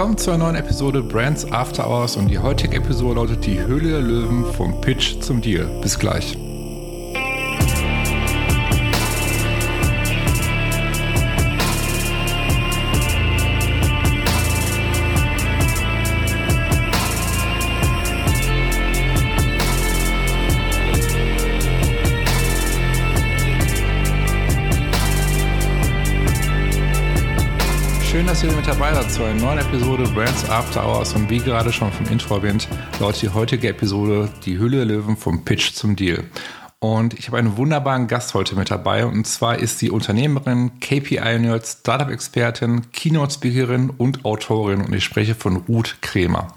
Willkommen zu einer neuen Episode Brands After Hours und die heutige Episode lautet die Höhle der Löwen vom Pitch zum Deal. Bis gleich. Dass ihr mit dabei seid zu einer neuen Episode Brands After Hours und wie gerade schon vom Intro erwähnt, lautet die heutige Episode Die Hülle der Löwen vom Pitch zum Deal. Und ich habe einen wunderbaren Gast heute mit dabei. Und zwar ist die Unternehmerin, KPI-Nerd, Startup-Expertin, Keynote-Speakerin und Autorin. Und ich spreche von Ruth Kremer.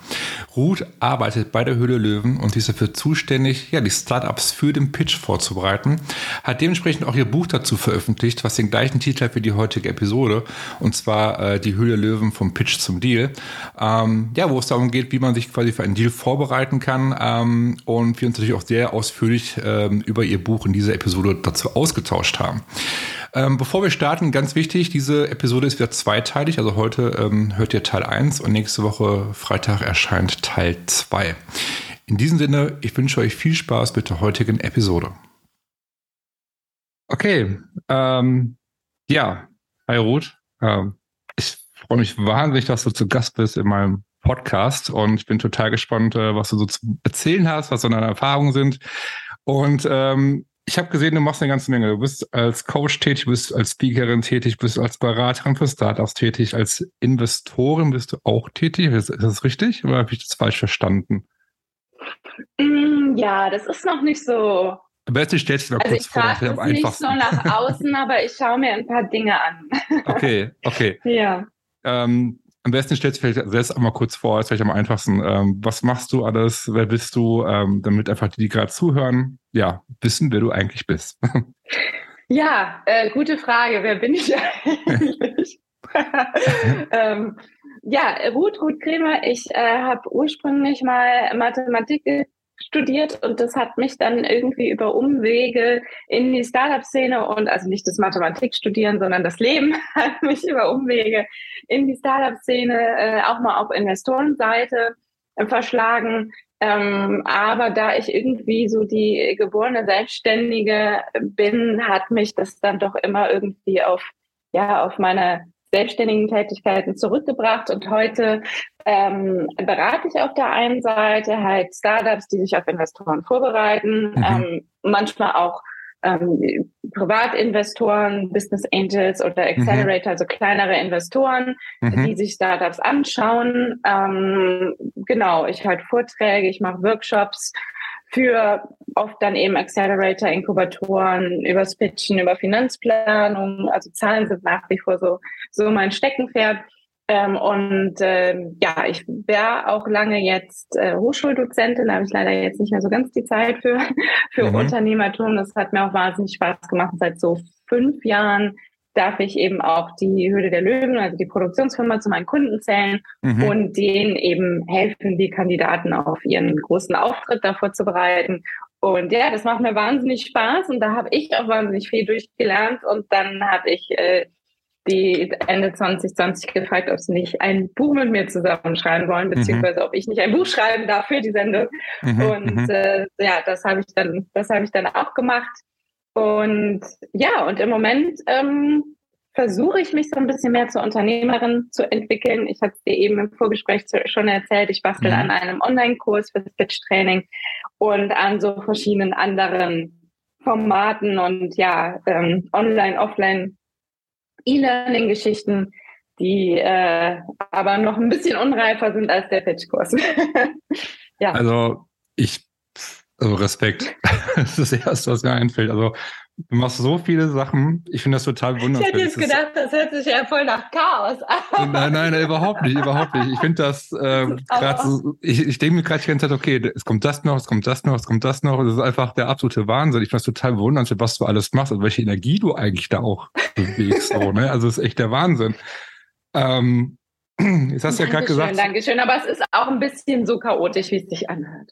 Ruth arbeitet bei der Höhle Löwen und ist dafür zuständig, ja, die Startups für den Pitch vorzubereiten. Hat dementsprechend auch ihr Buch dazu veröffentlicht, was den gleichen Titel hat wie die heutige Episode. Und zwar äh, die Höhle Löwen vom Pitch zum Deal. Ähm, ja, wo es darum geht, wie man sich quasi für einen Deal vorbereiten kann. Ähm, und wir uns natürlich auch sehr ausführlich ähm, über ihr Buch in dieser Episode dazu ausgetauscht haben. Ähm, bevor wir starten, ganz wichtig, diese Episode ist wieder zweiteilig. Also heute ähm, hört ihr Teil 1 und nächste Woche Freitag erscheint Teil 2. In diesem Sinne, ich wünsche euch viel Spaß mit der heutigen Episode. Okay, ähm, ja, hi Ruth. Ähm, ich freue mich wahnsinnig, dass du zu Gast bist in meinem Podcast und ich bin total gespannt, äh, was du so zu erzählen hast, was so deine Erfahrungen sind. Und ähm, ich habe gesehen, du machst eine ganze Menge. Du bist als Coach tätig, bist als Speakerin tätig, bist als Beraterin für Startups tätig, als Investorin bist du auch tätig. Ist, ist das richtig oder habe ich das falsch verstanden? Mm, ja, das ist noch nicht so. Am besten stellst du mal also kurz vor, das am einfachsten. nicht so nach außen, aber ich schaue mir ein paar Dinge an. okay, okay. Ja. Ähm, am besten stellst du vielleicht selbst einmal kurz vor, ist vielleicht am einfachsten. Ähm, was machst du alles? Wer bist du? Ähm, damit einfach die, die gerade zuhören, ja, wissen, wer du eigentlich bist. ja, äh, gute Frage. Wer bin ich eigentlich? ähm, ja, Ruth, Ruth Kremer. Ich äh, habe ursprünglich mal Mathematik studiert und das hat mich dann irgendwie über Umwege in die Startup-Szene und also nicht das Mathematik studieren, sondern das Leben hat mich über Umwege in die Startup-Szene äh, auch mal auf Investorenseite äh, verschlagen. Ähm, aber da ich irgendwie so die geborene Selbstständige bin, hat mich das dann doch immer irgendwie auf ja auf meine selbstständigen Tätigkeiten zurückgebracht und heute ähm, berate ich auf der einen Seite halt Startups, die sich auf Investoren vorbereiten, mhm. ähm, manchmal auch ähm, Privatinvestoren, Business Angels oder Accelerator, mhm. also kleinere Investoren, mhm. die sich Startups anschauen. Ähm, genau, ich halte Vorträge, ich mache Workshops für oft dann eben Accelerator, Inkubatoren, über Pitchen, über Finanzplanung. Also Zahlen sind nach wie vor so, so mein Steckenpferd. Ähm, und ähm, ja, ich wäre auch lange jetzt äh, Hochschuldozentin, da habe ich leider jetzt nicht mehr so ganz die Zeit für, für mhm. Unternehmertum. Das hat mir auch wahnsinnig Spaß gemacht. Seit so fünf Jahren darf ich eben auch die Höhle der Löwen, also die Produktionsfirma, zu meinen Kunden zählen mhm. und denen eben helfen, die Kandidaten auf ihren großen Auftritt da vorzubereiten. Und ja, das macht mir wahnsinnig Spaß und da habe ich auch wahnsinnig viel durchgelernt und dann habe ich äh, die Ende 2020 gefragt, ob sie nicht ein Buch mit mir zusammenschreiben wollen, mhm. beziehungsweise mhm. ob ich nicht ein Buch schreiben darf für die Sendung. Mhm. Und mhm. äh, ja, das habe ich dann, das habe ich dann auch gemacht. Und ja, und im Moment ähm, versuche ich mich so ein bisschen mehr zur Unternehmerin zu entwickeln. Ich habe es dir eben im Vorgespräch schon erzählt, ich bastel mhm. an einem Online-Kurs für das Pitch-Training und an so verschiedenen anderen Formaten und ja, ähm, online, offline E-Learning-Geschichten, die äh, aber noch ein bisschen unreifer sind als der Pitch-Kurs. ja. Also ich, also Respekt. das ist das Erste, was mir einfällt. Also Du machst so viele Sachen. Ich finde das total wunderbar. Ich hätte jetzt gedacht, das hört sich ja voll nach Chaos an. Nein, nein, überhaupt nicht, überhaupt nicht. Ich finde das äh, gerade so, ich, ich denke mir gerade die ganze Zeit, okay, es kommt das noch, es kommt das noch, es kommt das noch. Das ist einfach der absolute Wahnsinn. Ich finde das total wunderbar, was du alles machst und welche Energie du eigentlich da auch bewegst. so, ne? Also es ist echt der Wahnsinn. Ähm, jetzt hast du ja gerade gesagt. Dankeschön, aber es ist auch ein bisschen so chaotisch, wie es sich anhört.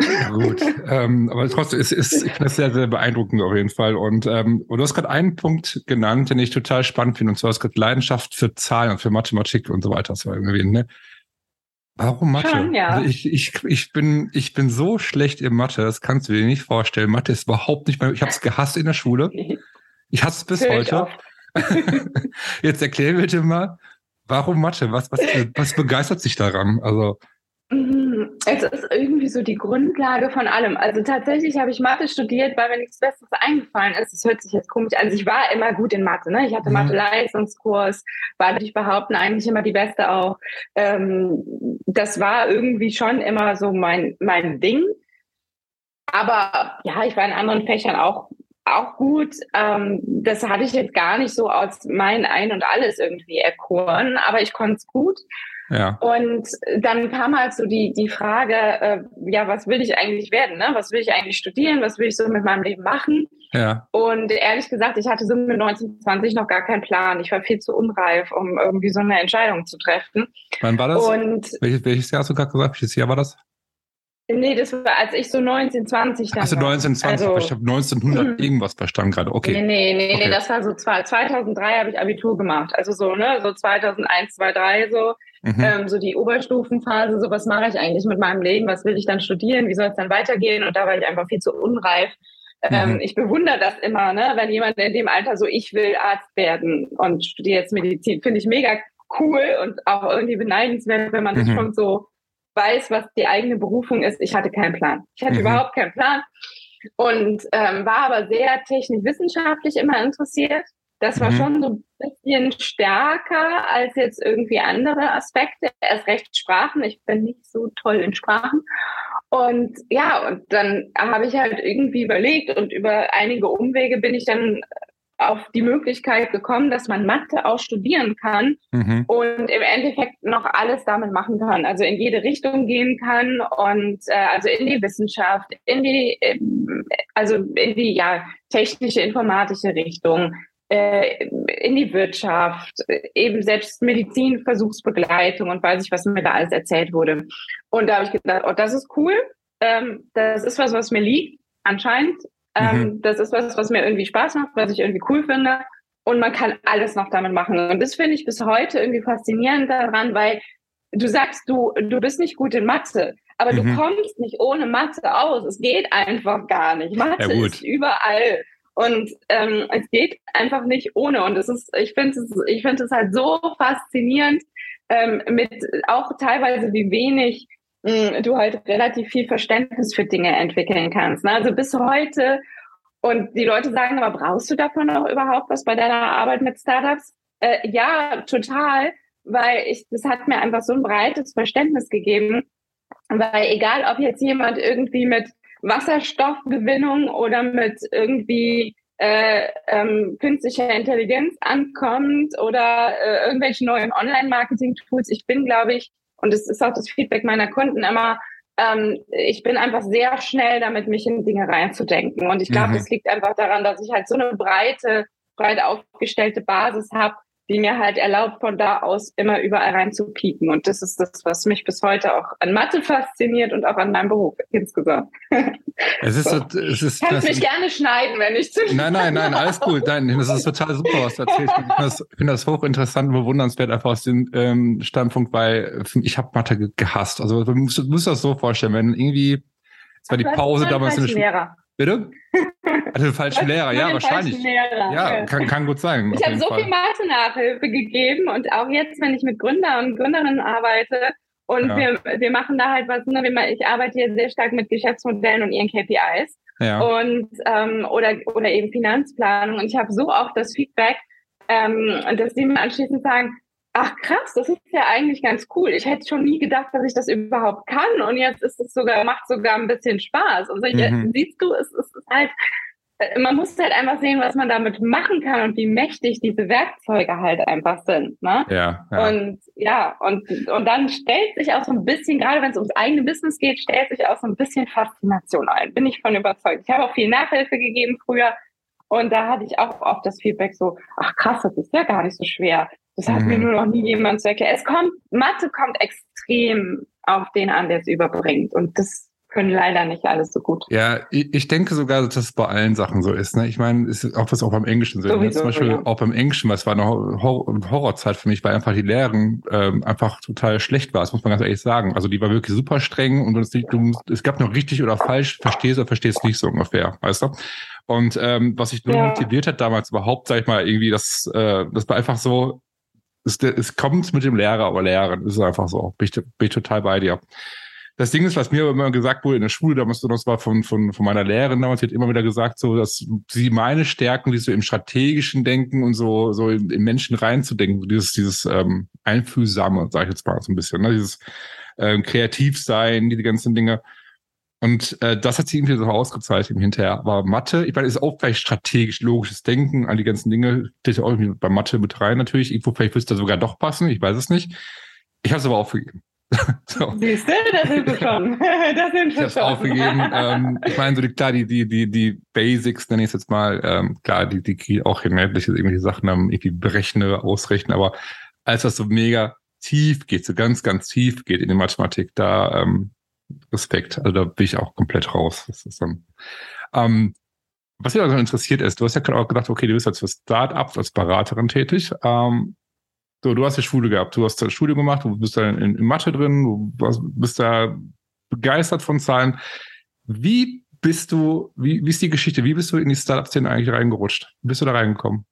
Ja, gut, ähm, aber trotzdem ist, ist ich finde das sehr, sehr beeindruckend auf jeden Fall. Und, ähm, und du hast gerade einen Punkt genannt, den ich total spannend finde, und zwar hast gerade Leidenschaft für Zahlen und für Mathematik und so weiter. Das war irgendwie, ne? Warum Mathe? Schon, ja. Also ich, ich, ich, bin, ich bin so schlecht in Mathe, das kannst du dir nicht vorstellen. Mathe ist überhaupt nicht mehr, ich habe es gehasst in der Schule. Ich hasse es bis heute. Jetzt erklär bitte mal, warum Mathe? Was, was, was begeistert sich daran? Also Mhm. Es ist irgendwie so die Grundlage von allem. Also tatsächlich habe ich Mathe studiert, weil mir nichts Besseres eingefallen ist. Das hört sich jetzt komisch an. Also ich war immer gut in Mathe. Ne? Ich hatte mhm. Mathe-Leistungskurs, war, würde ich behaupten, eigentlich immer die Beste auch. Ähm, das war irgendwie schon immer so mein, mein Ding. Aber ja, ich war in anderen Fächern auch auch gut. Ähm, das hatte ich jetzt gar nicht so aus mein Ein und Alles irgendwie erkoren, aber ich konnte es gut. Ja. Und dann kam halt so die, die Frage, äh, ja, was will ich eigentlich werden? Ne? Was will ich eigentlich studieren? Was will ich so mit meinem Leben machen? Ja. Und ehrlich gesagt, ich hatte so mit 1920 noch gar keinen Plan. Ich war viel zu unreif, um irgendwie so eine Entscheidung zu treffen. Wann war das? Und welches, welches Jahr hast du gerade gesagt? Welches Jahr war das? Nee, das war, als ich so 1920 dann Also 1920, also, ich habe 1900 irgendwas verstanden gerade, okay. Nee, nee, nee, okay. nee, das war so, 2003 habe ich Abitur gemacht, also so, ne, so 2001, 2003 so, mhm. ähm, so die Oberstufenphase, so was mache ich eigentlich mit meinem Leben, was will ich dann studieren, wie soll es dann weitergehen und da war ich einfach viel zu unreif. Ähm, mhm. Ich bewundere das immer, ne, wenn jemand in dem Alter so, ich will Arzt werden und studiere jetzt Medizin, finde ich mega cool und auch irgendwie beneidenswert, wenn man das mhm. schon so weiß, was die eigene Berufung ist. Ich hatte keinen Plan. Ich hatte mhm. überhaupt keinen Plan und ähm, war aber sehr technisch-wissenschaftlich immer interessiert. Das war mhm. schon so ein bisschen stärker als jetzt irgendwie andere Aspekte. Erst recht Sprachen. Ich bin nicht so toll in Sprachen. Und ja, und dann habe ich halt irgendwie überlegt und über einige Umwege bin ich dann auf die Möglichkeit gekommen, dass man Mathe auch studieren kann mhm. und im Endeffekt noch alles damit machen kann, also in jede Richtung gehen kann und äh, also in die Wissenschaft, in die ähm, also in die ja technische informatische Richtung, äh, in die Wirtschaft, eben selbst Medizin, Versuchsbegleitung und weiß ich, was mir da alles erzählt wurde. Und da habe ich gedacht, oh, das ist cool, ähm, das ist was, was mir liegt anscheinend ähm, mhm. Das ist was, was mir irgendwie Spaß macht, was ich irgendwie cool finde. Und man kann alles noch damit machen. Und das finde ich bis heute irgendwie faszinierend daran, weil du sagst, du, du bist nicht gut in Mathe, aber mhm. du kommst nicht ohne Mathe aus. Es geht einfach gar nicht. Mathe ja, ist überall. Und ähm, es geht einfach nicht ohne. Und es ist, ich finde es, ich finde es halt so faszinierend, ähm, mit auch teilweise wie wenig du halt relativ viel Verständnis für Dinge entwickeln kannst. Ne? Also bis heute. Und die Leute sagen, aber brauchst du davon noch überhaupt was bei deiner Arbeit mit Startups? Äh, ja, total, weil ich, das hat mir einfach so ein breites Verständnis gegeben, weil egal, ob jetzt jemand irgendwie mit Wasserstoffgewinnung oder mit irgendwie äh, ähm, künstlicher Intelligenz ankommt oder äh, irgendwelche neuen Online-Marketing-Tools. Ich bin, glaube ich, und es ist auch das Feedback meiner Kunden immer, ähm, ich bin einfach sehr schnell damit, mich in Dinge reinzudenken. Und ich glaube, mhm. das liegt einfach daran, dass ich halt so eine breite, breit aufgestellte Basis habe, die mir halt erlaubt, von da aus immer überall rein zu pieken. Und das ist das, was mich bis heute auch an Mathe fasziniert und auch an meinem Beruf insgesamt. Es ist, so. es ist Kannst mich gerne schneiden, wenn ich zu Nein, nein, nein, alles gut. Nein, das ist total super, was du erzählst. Ich finde das, find das hochinteressant und bewundernswert einfach aus dem ähm, Standpunkt, weil ich habe Mathe gehasst. Also du musst, musst das so vorstellen, wenn irgendwie, es war die Pause damals in der Schule. Bitte? Hatte den falschen Lehrer, ja, wahrscheinlich. Lehrer. Ja, kann, kann gut sein. Ich habe so Fall. viel Mathe-Nachhilfe gegeben und auch jetzt, wenn ich mit Gründer und Gründerinnen arbeite und ja. wir, wir machen da halt was, ne, ich arbeite hier sehr stark mit Geschäftsmodellen und ihren KPIs ja. und ähm, oder, oder eben Finanzplanung und ich habe so auch das Feedback, ähm, dass die mir anschließend sagen, ach krass, das ist ja eigentlich ganz cool. Ich hätte schon nie gedacht, dass ich das überhaupt kann. Und jetzt ist es sogar, macht sogar ein bisschen Spaß. Und so, mhm. siehst du, es ist halt, äh, man muss halt einfach sehen, was man damit machen kann und wie mächtig diese Werkzeuge halt einfach sind. Ne? Ja, ja. Und ja, und, und dann stellt sich auch so ein bisschen, gerade wenn es ums eigene Business geht, stellt sich auch so ein bisschen Faszination ein. Bin ich von überzeugt. Ich habe auch viel Nachhilfe gegeben früher. Und da hatte ich auch oft das Feedback so, ach krass, das ist ja gar nicht so schwer. Das hat mhm. mir nur noch nie jemand zu erklären. Es kommt, Mathe kommt extrem auf den an, der es überbringt. Und das können leider nicht alles so gut. Ja, ich, denke sogar, dass das bei allen Sachen so ist. Ne? Ich meine, es ist auch was auch beim Englischen so. Ne? Zum Beispiel ja. auch beim Englischen, was war eine Hor Horrorzeit für mich, weil einfach die Lehrerin ähm, einfach total schlecht war. Das muss man ganz ehrlich sagen. Also die war wirklich super streng und es, du, es gab noch richtig oder falsch, verstehst oder verstehst nicht so ungefähr, weißt du? Und ähm, was ich nur ja. motiviert hat damals überhaupt, sag ich mal, irgendwie, das, äh, das war einfach so, es, es kommt mit dem Lehrer oder Lehrerin, ist einfach so. Bin ich, bin ich total bei dir das Ding ist, was mir immer gesagt wurde in der Schule, damals, das war von, von, von meiner Lehrerin damals, die hat immer wieder gesagt, so, dass sie meine Stärken, die so im strategischen Denken und so, so in, in Menschen reinzudenken, dieses, dieses ähm, Einfühlsame, sage ich jetzt mal so ein bisschen, ne? dieses ähm, Kreativsein, diese ganzen Dinge. Und äh, das hat sich irgendwie so ausgezeichnet hinterher. Aber Mathe, ich meine, ist auch vielleicht strategisch logisches Denken an die ganzen Dinge, steht ja auch irgendwie bei Mathe mit rein natürlich. Irgendwo vielleicht wird es da sogar doch passen, ich weiß es nicht. Ich habe es aber aufgegeben. so. Siehst du, da sind wir schon. da sind wir ich schon. aufgegeben. ähm, ich meine, so die, klar, die, die, die, die Basics, nenne ich es jetzt mal, ähm, klar, die, die kriege auch hin, netliche irgendwelche Sachen haben, irgendwie berechne, ausrechnen, aber als das so mega tief geht, so ganz, ganz tief geht in die Mathematik, da ähm, Respekt. Also da bin ich auch komplett raus. Dann, ähm, was mich also interessiert ist, du hast ja gerade auch gedacht, okay, du bist jetzt für Startups als Beraterin tätig. Ähm, so, du hast ja Schule gehabt, du hast Studium gemacht, du bist da in, in Mathe drin, du bist da begeistert von Zahlen. Wie bist du, wie, wie ist die Geschichte? Wie bist du in die Startup-Szene eigentlich reingerutscht? Wie bist du da reingekommen?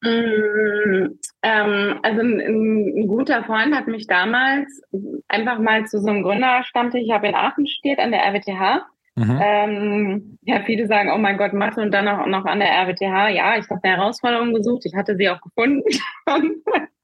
Mm, ähm, also ein, ein, guter Freund hat mich damals einfach mal zu so einem Gründerstammtisch, ich habe in Aachen studiert an der RWTH. Mhm. Ähm, ja, viele sagen, oh mein Gott, Mathe und dann auch noch an der RWTH. Ja, ich habe eine Herausforderung gesucht, ich hatte sie auch gefunden.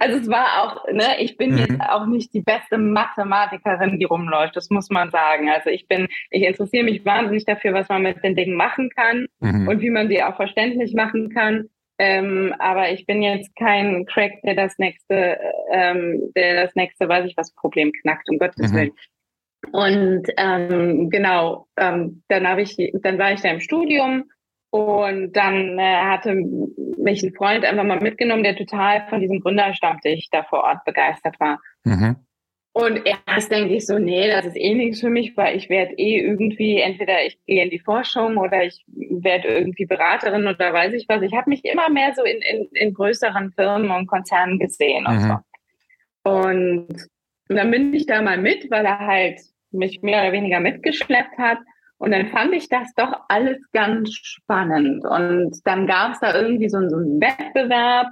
Also es war auch, ne, ich bin mhm. jetzt auch nicht die beste Mathematikerin, die rumläuft, das muss man sagen. Also ich bin, ich interessiere mich wahnsinnig dafür, was man mit den Dingen machen kann mhm. und wie man sie auch verständlich machen kann. Ähm, aber ich bin jetzt kein Crack, der das nächste, ähm, der das nächste, weiß ich was, Problem knackt, um Gottes mhm. Willen. Und ähm, genau, ähm, dann habe ich, dann war ich da im Studium und dann äh, hatte mich ein Freund einfach mal mitgenommen, der total von diesem Gründerstammtisch da vor Ort begeistert war. Mhm. Und erst denke ich so, nee, das ist eh nichts für mich, weil ich werde eh irgendwie, entweder ich gehe in die Forschung oder ich werde irgendwie Beraterin oder weiß ich was. Ich habe mich immer mehr so in, in, in größeren Firmen und Konzernen gesehen mhm. und so. Und dann bin ich da mal mit, weil er halt mich mehr oder weniger mitgeschleppt hat. Und dann fand ich das doch alles ganz spannend. Und dann gab es da irgendwie so, so einen Wettbewerb.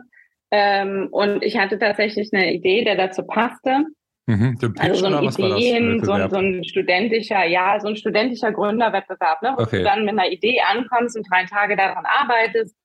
Ähm, und ich hatte tatsächlich eine Idee, der dazu passte. Mhm, also so ein Ideen, so, so, ein studentischer, ja, so ein studentischer Gründerwettbewerb, ne? wo okay. du dann mit einer Idee ankommst und drei Tage daran arbeitest,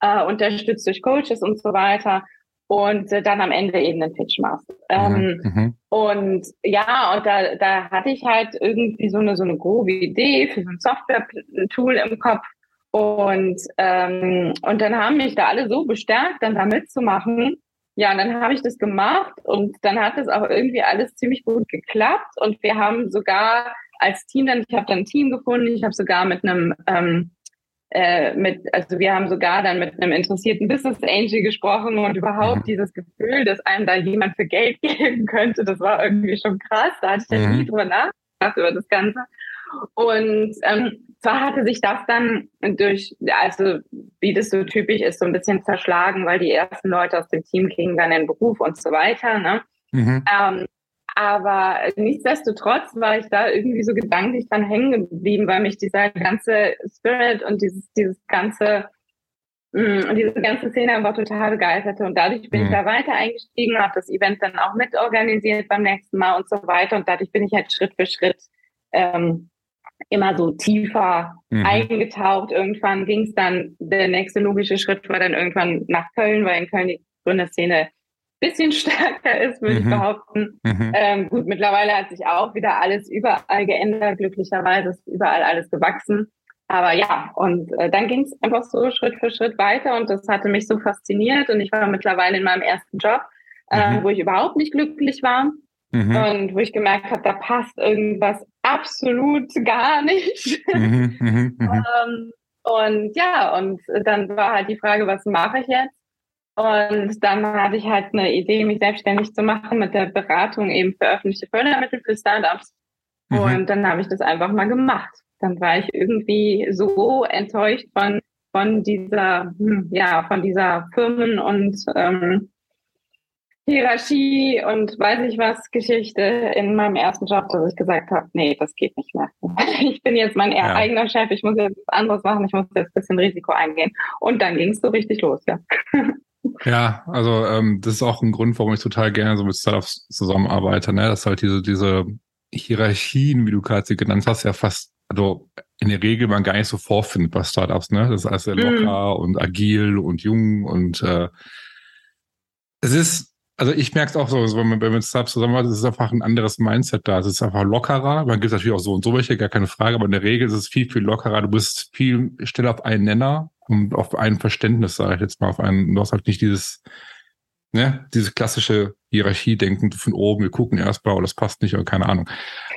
äh, unterstützt durch Coaches und so weiter und äh, dann am Ende eben einen Pitch machst. Ähm, mhm, mhm. Und ja, und da, da hatte ich halt irgendwie so eine, so eine grobe Idee für so ein Software-Tool im Kopf. Und, ähm, und dann haben mich da alle so bestärkt, dann da mitzumachen. Ja, und dann habe ich das gemacht und dann hat es auch irgendwie alles ziemlich gut geklappt. Und wir haben sogar als Team dann, ich habe dann ein Team gefunden, ich habe sogar mit einem ähm, äh, mit, also wir haben sogar dann mit einem interessierten Business Angel gesprochen und überhaupt mhm. dieses Gefühl, dass einem da jemand für Geld geben könnte, das war irgendwie schon krass. Da hatte ich ja mhm. nie drüber nachgedacht über das Ganze. Und ähm, zwar hatte sich das dann durch, also wie das so typisch ist, so ein bisschen zerschlagen, weil die ersten Leute aus dem Team gingen dann in den Beruf und so weiter. Ne? Mhm. Ähm, aber nichtsdestotrotz war ich da irgendwie so gedanklich dran hängen geblieben, weil mich dieser ganze Spirit und dieses, dieses ganze, mm, diese ganze Szene einfach total begeisterte. Und dadurch bin mhm. ich da weiter eingestiegen, habe das Event dann auch mitorganisiert beim nächsten Mal und so weiter. Und dadurch bin ich halt Schritt für Schritt ähm, immer so tiefer mhm. eingetaucht. Irgendwann ging es dann, der nächste logische Schritt war dann irgendwann nach Köln, weil in Köln die Gründerszene bisschen stärker ist, würde mhm. ich behaupten. Mhm. Ähm, gut, mittlerweile hat sich auch wieder alles überall geändert. Glücklicherweise ist überall alles gewachsen. Aber ja, und äh, dann ging es einfach so Schritt für Schritt weiter und das hatte mich so fasziniert und ich war mittlerweile in meinem ersten Job, äh, mhm. wo ich überhaupt nicht glücklich war mhm. und wo ich gemerkt habe, da passt irgendwas absolut gar nicht. Mhm, mhm, ähm, und ja, und dann war halt die Frage, was mache ich jetzt? Und dann hatte ich halt eine Idee, mich selbstständig zu machen mit der Beratung eben für öffentliche Fördermittel für Startups. Mhm. Und dann habe ich das einfach mal gemacht. Dann war ich irgendwie so enttäuscht von, von dieser, hm, ja, von dieser Firmen- und ähm, Hierarchie und weiß ich was Geschichte in meinem ersten Job, dass ich gesagt habe, nee, das geht nicht mehr. Ich bin jetzt mein ja. eigener Chef, ich muss jetzt was anderes machen, ich muss jetzt ein bisschen Risiko eingehen. Und dann ging es so richtig los, ja. Ja, also ähm, das ist auch ein Grund, warum ich total gerne so mit Startups zusammenarbeite, ne? Dass halt diese, diese Hierarchien, wie du gerade sie genannt hast, ja fast, also in der Regel man gar nicht so vorfindet bei Startups, ne? Das ist alles sehr mhm. locker mhm. und agil und jung und äh, es ist, also ich merke es auch so, wenn man, wenn man zusammenarbeitet, es ist einfach ein anderes Mindset da. Es ist einfach lockerer. Man gibt natürlich auch so und so welche, gar keine Frage, aber in der Regel ist es viel, viel lockerer. Du bist viel schneller auf einen Nenner und auf ein Verständnis, sage ich jetzt mal, auf einen, du hast halt nicht dieses, ne, diese klassische Hierarchie-Denken von oben, wir gucken erstmal, oh, das passt nicht oder keine Ahnung.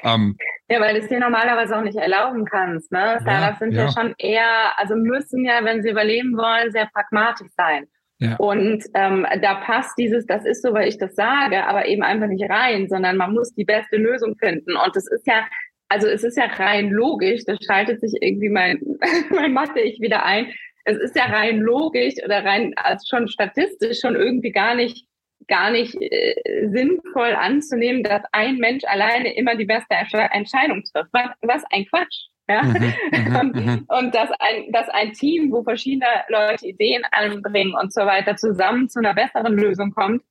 Ähm, ja, weil du es dir normalerweise auch nicht erlauben kannst. Ne? Startups ja, sind ja. ja schon eher, also müssen ja, wenn sie überleben wollen, sehr pragmatisch sein. Und ähm, da passt dieses, das ist so, weil ich das sage, aber eben einfach nicht rein, sondern man muss die beste Lösung finden. Und das ist ja, also es ist ja rein logisch, da schaltet sich irgendwie mein, mein Mathe-Ich wieder ein es ist ja rein logisch oder rein also schon statistisch schon irgendwie gar nicht gar nicht äh, sinnvoll anzunehmen, dass ein Mensch alleine immer die beste Entscheidung trifft. Was, was ein Quatsch. Ja? Mhm, mhm, mhm, und dass ein, dass ein Team, wo verschiedene Leute Ideen anbringen und so weiter, zusammen zu einer besseren Lösung kommt,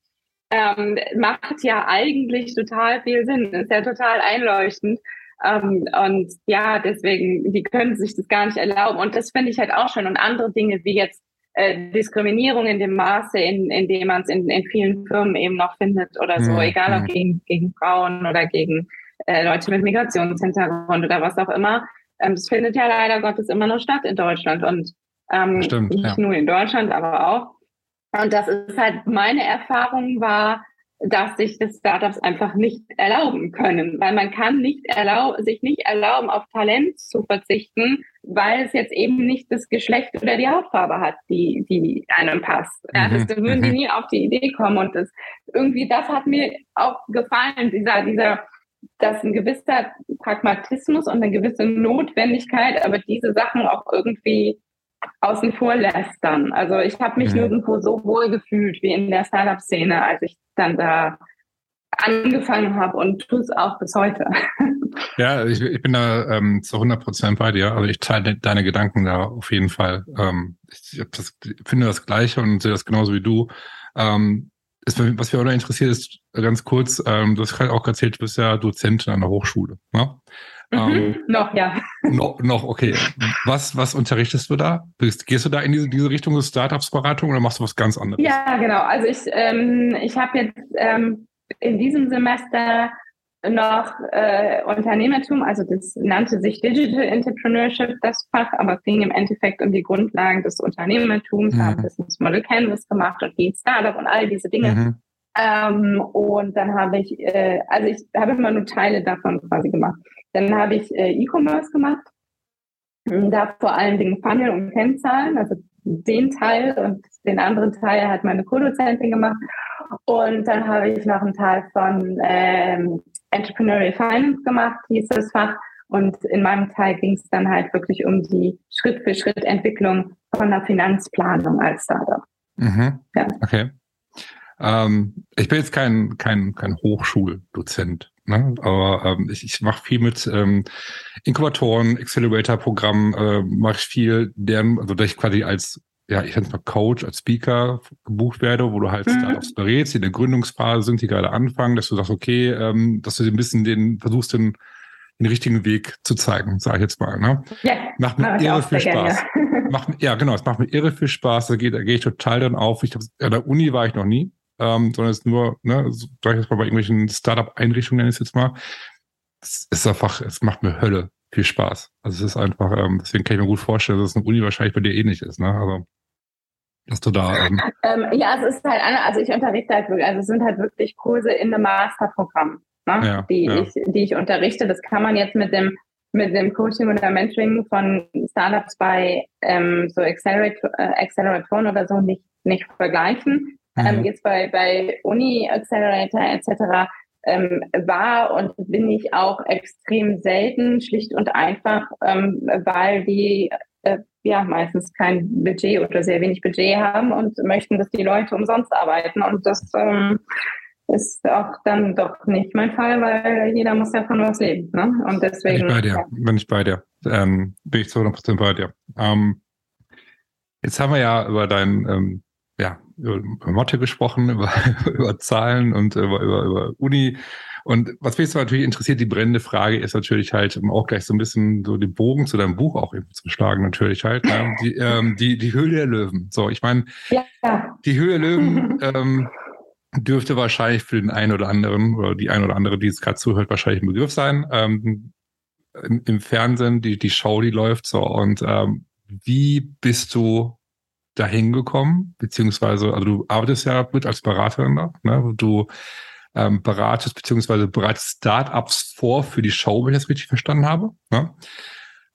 ähm, macht ja eigentlich total viel Sinn. Ist ja total einleuchtend. Ähm, und ja, deswegen, die können sich das gar nicht erlauben. Und das finde ich halt auch schön. Und andere Dinge wie jetzt äh, Diskriminierung in dem Maße, in, in dem man es in, in vielen Firmen eben noch findet oder so, mhm. egal ob gegen, gegen Frauen oder gegen äh, Leute mit Migrationshintergrund oder was auch immer. Ähm, es findet ja leider Gottes immer noch statt in Deutschland und ähm, Stimmt, nicht ja. nur in Deutschland, aber auch. Und das ist halt meine Erfahrung war, dass sich das Startups einfach nicht erlauben können, weil man kann nicht erlaub sich nicht erlauben, auf Talent zu verzichten, weil es jetzt eben nicht das Geschlecht oder die Hautfarbe hat, die, die einem passt. Ja, das, da würden die mhm. nie auf die Idee kommen und das irgendwie, das hat mir auch gefallen, dieser, dieser, dass ein gewisser Pragmatismus und eine gewisse Notwendigkeit, aber diese Sachen auch irgendwie außen vor lässt dann. Also ich habe mich mhm. nirgendwo so wohl gefühlt wie in der Startup-Szene, als ich dann da angefangen habe und tue es auch bis heute. Ja, ich, ich bin da ähm, zu 100 Prozent bei dir. Also ich teile deine Gedanken da auf jeden Fall. Ähm, ich, das, finde das Gleiche und sehe das genauso wie du. Ähm, ist, was mich auch noch interessiert ist, ganz kurz, ähm, du hast gerade auch erzählt, du bist ja Dozentin an der Hochschule. Ne? Mhm, ähm, noch, ja. Noch, noch, okay. Was, was unterrichtest du da? Gehst du da in diese, diese Richtung des Startups-Beratung oder machst du was ganz anderes? Ja, genau. Also ich, ähm, ich habe jetzt ähm, in diesem Semester noch äh, Unternehmertum, also das nannte sich Digital Entrepreneurship, das Fach, aber ging im Endeffekt um die Grundlagen des Unternehmertums, mhm. habe Business Model Canvas gemacht und Lean Startup und all diese Dinge. Mhm. Ähm, und dann habe ich, äh, also ich habe immer nur Teile davon quasi gemacht. Dann habe ich äh, E-Commerce gemacht. Da vor allen Dingen Funnel und Kennzahlen, also den Teil und den anderen Teil hat meine Co-Dozentin gemacht. Und dann habe ich noch einen Teil von ähm, Entrepreneurial Finance gemacht, hieß das Fach. Und in meinem Teil ging es dann halt wirklich um die Schritt-für-Schritt-Entwicklung von der Finanzplanung als Startup. Mhm. Ja. Okay. Ähm, ich bin jetzt kein, kein, kein Hochschuldozent, ne? aber ähm, ich, ich mache viel mit ähm, Inkubatoren, Accelerator-Programmen, äh, mache ich viel, deren, also dass ich quasi als ja, ich nenne es mal Coach, als Speaker gebucht werde, wo du halt mhm. Startups berätst, die in der Gründungsphase sind, die gerade anfangen, dass du sagst, okay, ähm, dass du ein bisschen den, versuchst, den, den richtigen Weg zu zeigen, sage ich jetzt mal. Ne? Ja, macht mir irre viel Spaß. Gern, ja. macht, ja, genau, es macht mir irre viel Spaß, da, geht, da gehe ich total dann auf. Ich hab, an der Uni war ich noch nie, ähm, sondern es ist nur, ne, sag ich jetzt mal bei irgendwelchen Startup-Einrichtungen, nenne ich es jetzt mal. Es ist einfach, es macht mir Hölle viel Spaß. Also es ist einfach, ähm, deswegen kann ich mir gut vorstellen, dass es eine Uni wahrscheinlich bei dir ähnlich ist, ne? Also dass du da. Ähm ähm, ja, es ist halt, also ich unterrichte halt wirklich, also es sind halt wirklich Kurse in einem Masterprogramm, ne? Ja, die ja. ich, die ich unterrichte. Das kann man jetzt mit dem mit dem Coaching oder Mentoring von Startups bei ähm, so Accelerator, äh, Acceleratoren oder so nicht nicht vergleichen. Mhm. Ähm, jetzt bei, bei Uni Accelerator etc. ähm, war und bin ich auch extrem selten, schlicht und einfach, ähm, weil die äh, ja meistens kein Budget oder sehr wenig Budget haben und möchten, dass die Leute umsonst arbeiten. Und das ähm, ist auch dann doch nicht mein Fall, weil jeder muss ja von was leben. Ne? Und deswegen. Bin ich bei dir. Ja. Bin ich bei dir. Ähm, bin ich zu 100% bei dir. Ähm, jetzt haben wir ja über dein, ähm, ja, über Motte gesprochen, über, über Zahlen und über, über, über Uni. Und was mich jetzt natürlich interessiert, die brennende Frage ist natürlich halt, um auch gleich so ein bisschen so den Bogen zu deinem Buch auch eben zu schlagen, natürlich halt, ne? die, ähm, die, die Höhle der Löwen. So, ich meine, ja. die Höhle der Löwen ähm, dürfte wahrscheinlich für den einen oder anderen oder die ein oder andere, die es gerade zuhört, wahrscheinlich ein Begriff sein. Ähm, im, im, Fernsehen, die, die Show, die läuft so. Und ähm, wie bist du dahin gekommen? Beziehungsweise, also du arbeitest ja mit als Beraterin da, ne? Du ähm, beratest beziehungsweise bereitest Startups vor für die Show, wenn ich das richtig verstanden habe. Ne?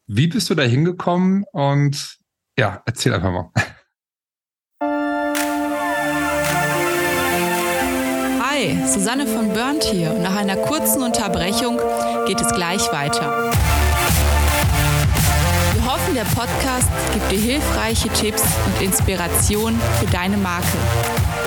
Wie bist du da hingekommen? Und ja, erzähl einfach mal. Hi, Susanne von Burnt hier nach einer kurzen Unterbrechung geht es gleich weiter der Podcast gibt dir hilfreiche Tipps und Inspiration für deine Marke.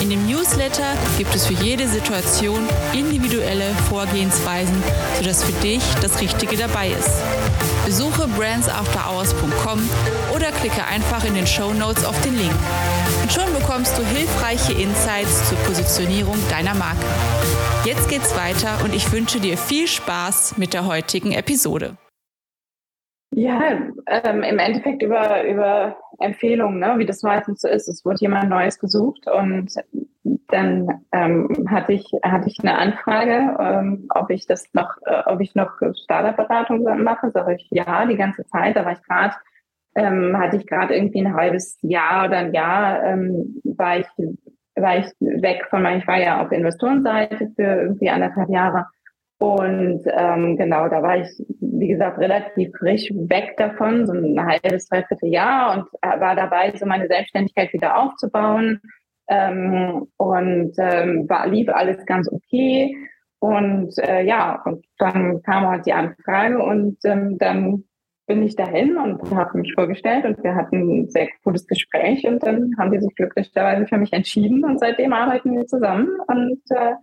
In dem Newsletter gibt es für jede Situation individuelle Vorgehensweisen, sodass für dich das Richtige dabei ist. Besuche brandsafterhours.com oder klicke einfach in den Show Notes auf den Link. Und schon bekommst du hilfreiche Insights zur Positionierung deiner Marke. Jetzt geht's weiter und ich wünsche dir viel Spaß mit der heutigen Episode. Ja, ähm, im Endeffekt über, über Empfehlungen, ne, wie das meistens so ist. Es wurde jemand Neues gesucht und dann ähm, hatte ich hatte ich eine Anfrage, ähm, ob ich das noch, äh, ob ich noch Startup-Beratung mache. Sage ich ja, die ganze Zeit. Da war ich gerade, ähm, hatte ich gerade irgendwie ein halbes Jahr oder ein Jahr, ähm, war ich war ich weg von meinem, ich war ja auf Investorenseite für irgendwie anderthalb Jahre und ähm, genau, da war ich, wie gesagt, relativ frisch weg davon, so ein halbes, dreiviertel Jahr und war dabei, so meine Selbstständigkeit wieder aufzubauen. Ähm, und ähm, war, lief alles ganz okay. Und äh, ja, und dann kam halt die Anfrage und ähm, dann bin ich dahin und habe mich vorgestellt und wir hatten ein sehr gutes Gespräch und dann haben die sich glücklicherweise für mich entschieden und seitdem arbeiten wir zusammen und äh,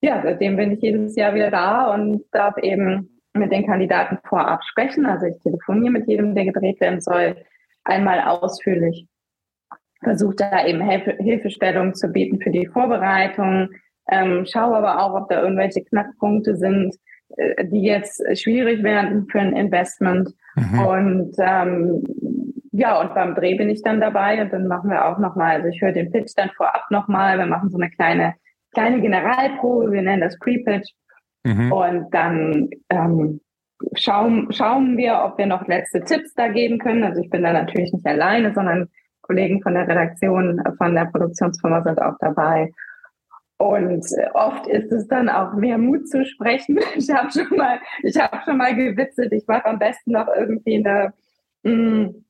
ja, seitdem bin ich jedes Jahr wieder da und darf eben mit den Kandidaten vorab sprechen. Also ich telefoniere mit jedem, der gedreht werden soll, einmal ausführlich. Versuche da eben Hilfe, Hilfestellung zu bieten für die Vorbereitung. Ähm, schaue aber auch, ob da irgendwelche Knackpunkte sind, äh, die jetzt schwierig werden für ein Investment. Mhm. Und ähm, ja, und beim Dreh bin ich dann dabei und dann machen wir auch nochmal, also ich höre den Pitch dann vorab nochmal, wir machen so eine kleine kleine Generalprobe, wir nennen das Pre-Pitch. Mhm. Und dann ähm, schauen, schauen wir, ob wir noch letzte Tipps da geben können. Also ich bin da natürlich nicht alleine, sondern Kollegen von der Redaktion, von der Produktionsfirma sind auch dabei. Und oft ist es dann auch mehr Mut zu sprechen. Ich habe schon mal, ich habe schon mal gewitzelt. Ich mache am besten noch irgendwie eine, mh, mm,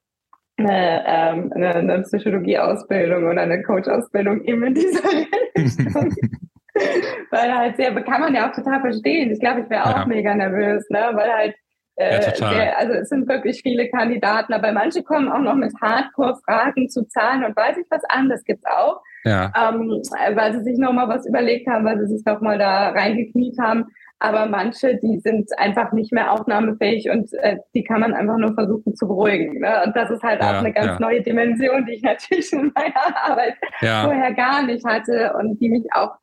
eine, ähm, eine, eine Psychologie-Ausbildung oder eine Coach-Ausbildung eben in dieser Richtung. weil halt sehr, kann man ja auch total verstehen. Ich glaube, ich wäre auch ja. mega nervös, ne? weil halt äh, ja, sehr, also es sind wirklich viele Kandidaten, aber manche kommen auch noch mit Hardcore-Fragen zu Zahlen und weiß ich was an, das gibt's auch. Ja. Ähm, weil sie sich nochmal was überlegt haben, weil sie sich nochmal da reingekniet haben. Aber manche, die sind einfach nicht mehr aufnahmefähig und äh, die kann man einfach nur versuchen zu beruhigen. Ne? Und das ist halt ja, auch eine ganz ja. neue Dimension, die ich natürlich in meiner Arbeit ja. vorher gar nicht hatte und die mich auch,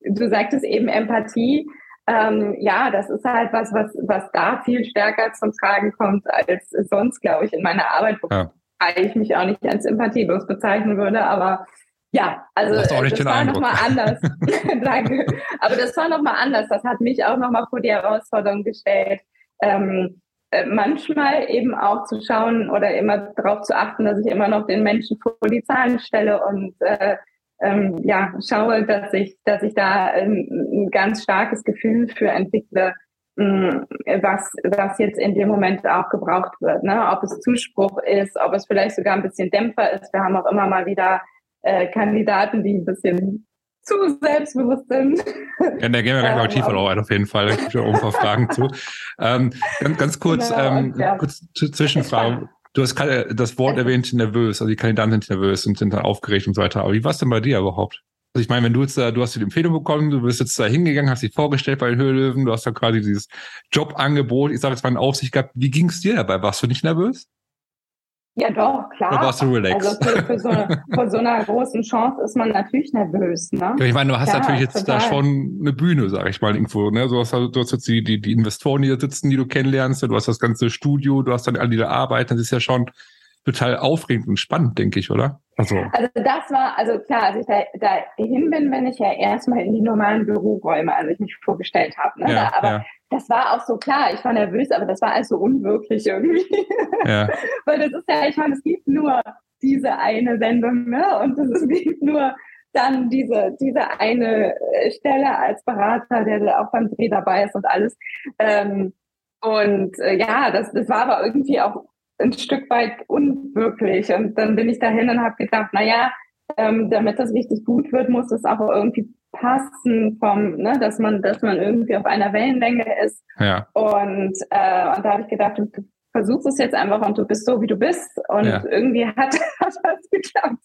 du sagtest eben Empathie, ähm, ja, das ist halt was, was, was da viel stärker zum Tragen kommt als sonst, glaube ich, in meiner Arbeit, wobei ich mich auch nicht als empathielos bezeichnen würde, aber ja, also das, das war nochmal anders. Danke. Aber das war nochmal anders. Das hat mich auch nochmal vor die Herausforderung gestellt, ähm, äh, manchmal eben auch zu schauen oder immer darauf zu achten, dass ich immer noch den Menschen vor die Zahlen stelle und äh, ähm, ja, schaue, dass ich, dass ich da ein, ein ganz starkes Gefühl für entwickle, mh, was, was jetzt in dem Moment auch gebraucht wird. Ne? Ob es Zuspruch ist, ob es vielleicht sogar ein bisschen Dämpfer ist. Wir haben auch immer mal wieder äh, Kandidaten, die ein bisschen zu selbstbewusst sind. Ja, da gehen wir gleich mal ähm, tiefer drauf ein, auf jeden Fall. Da gibt es auch ein paar Fragen zu. Ähm, ganz, ganz kurz, genau, ähm, ja. kurz Zwischenfrage. Du hast das Wort erwähnt, nervös, also die Kandidaten sind nervös und sind dann aufgeregt und so weiter. Aber wie war es denn bei dir überhaupt? Also ich meine, wenn du jetzt da, du hast die Empfehlung bekommen, du bist jetzt da hingegangen, hast dich vorgestellt bei den Höhlöwen, du hast da quasi dieses Jobangebot, ich sage jetzt mal in Aufsicht gehabt. Wie ging es dir dabei? Warst du nicht nervös? Ja, doch, klar. Oder warst du relaxed? Also für, für, so eine, für so einer großen Chance ist man natürlich nervös. Ne? Ja, ich meine, du hast klar, natürlich jetzt total. da schon eine Bühne, sag ich mal, irgendwo. Ne? Du, hast, du hast jetzt die, die, die Investoren, die da sitzen, die du kennenlernst, du hast das ganze Studio, du hast dann alle, die da arbeiten. Das ist ja schon total aufregend und spannend, denke ich, oder? Also, also das war, also klar, als ich da, da hin bin, bin ich ja erstmal in die normalen Büroräume, als ich mich vorgestellt habe. Ne? Ja, da, aber ja. Das war auch so klar, ich war nervös, aber das war alles so unwirklich irgendwie. Ja. Weil das ist ja, ich meine, es gibt nur diese eine Sendung, ne? Und es gibt nur dann diese, diese eine äh, Stelle als Berater, der auch beim Dreh dabei ist und alles. Ähm, und äh, ja, das, das war aber irgendwie auch ein Stück weit unwirklich. Und dann bin ich dahin und habe gedacht, naja, ähm, damit das richtig gut wird, muss es auch irgendwie passen vom, ne, dass man, dass man irgendwie auf einer Wellenlänge ist. Ja. Und, äh, und da habe ich gedacht, du versuchst es jetzt einfach und du bist so, wie du bist. Und ja. irgendwie hat, hat das geklappt.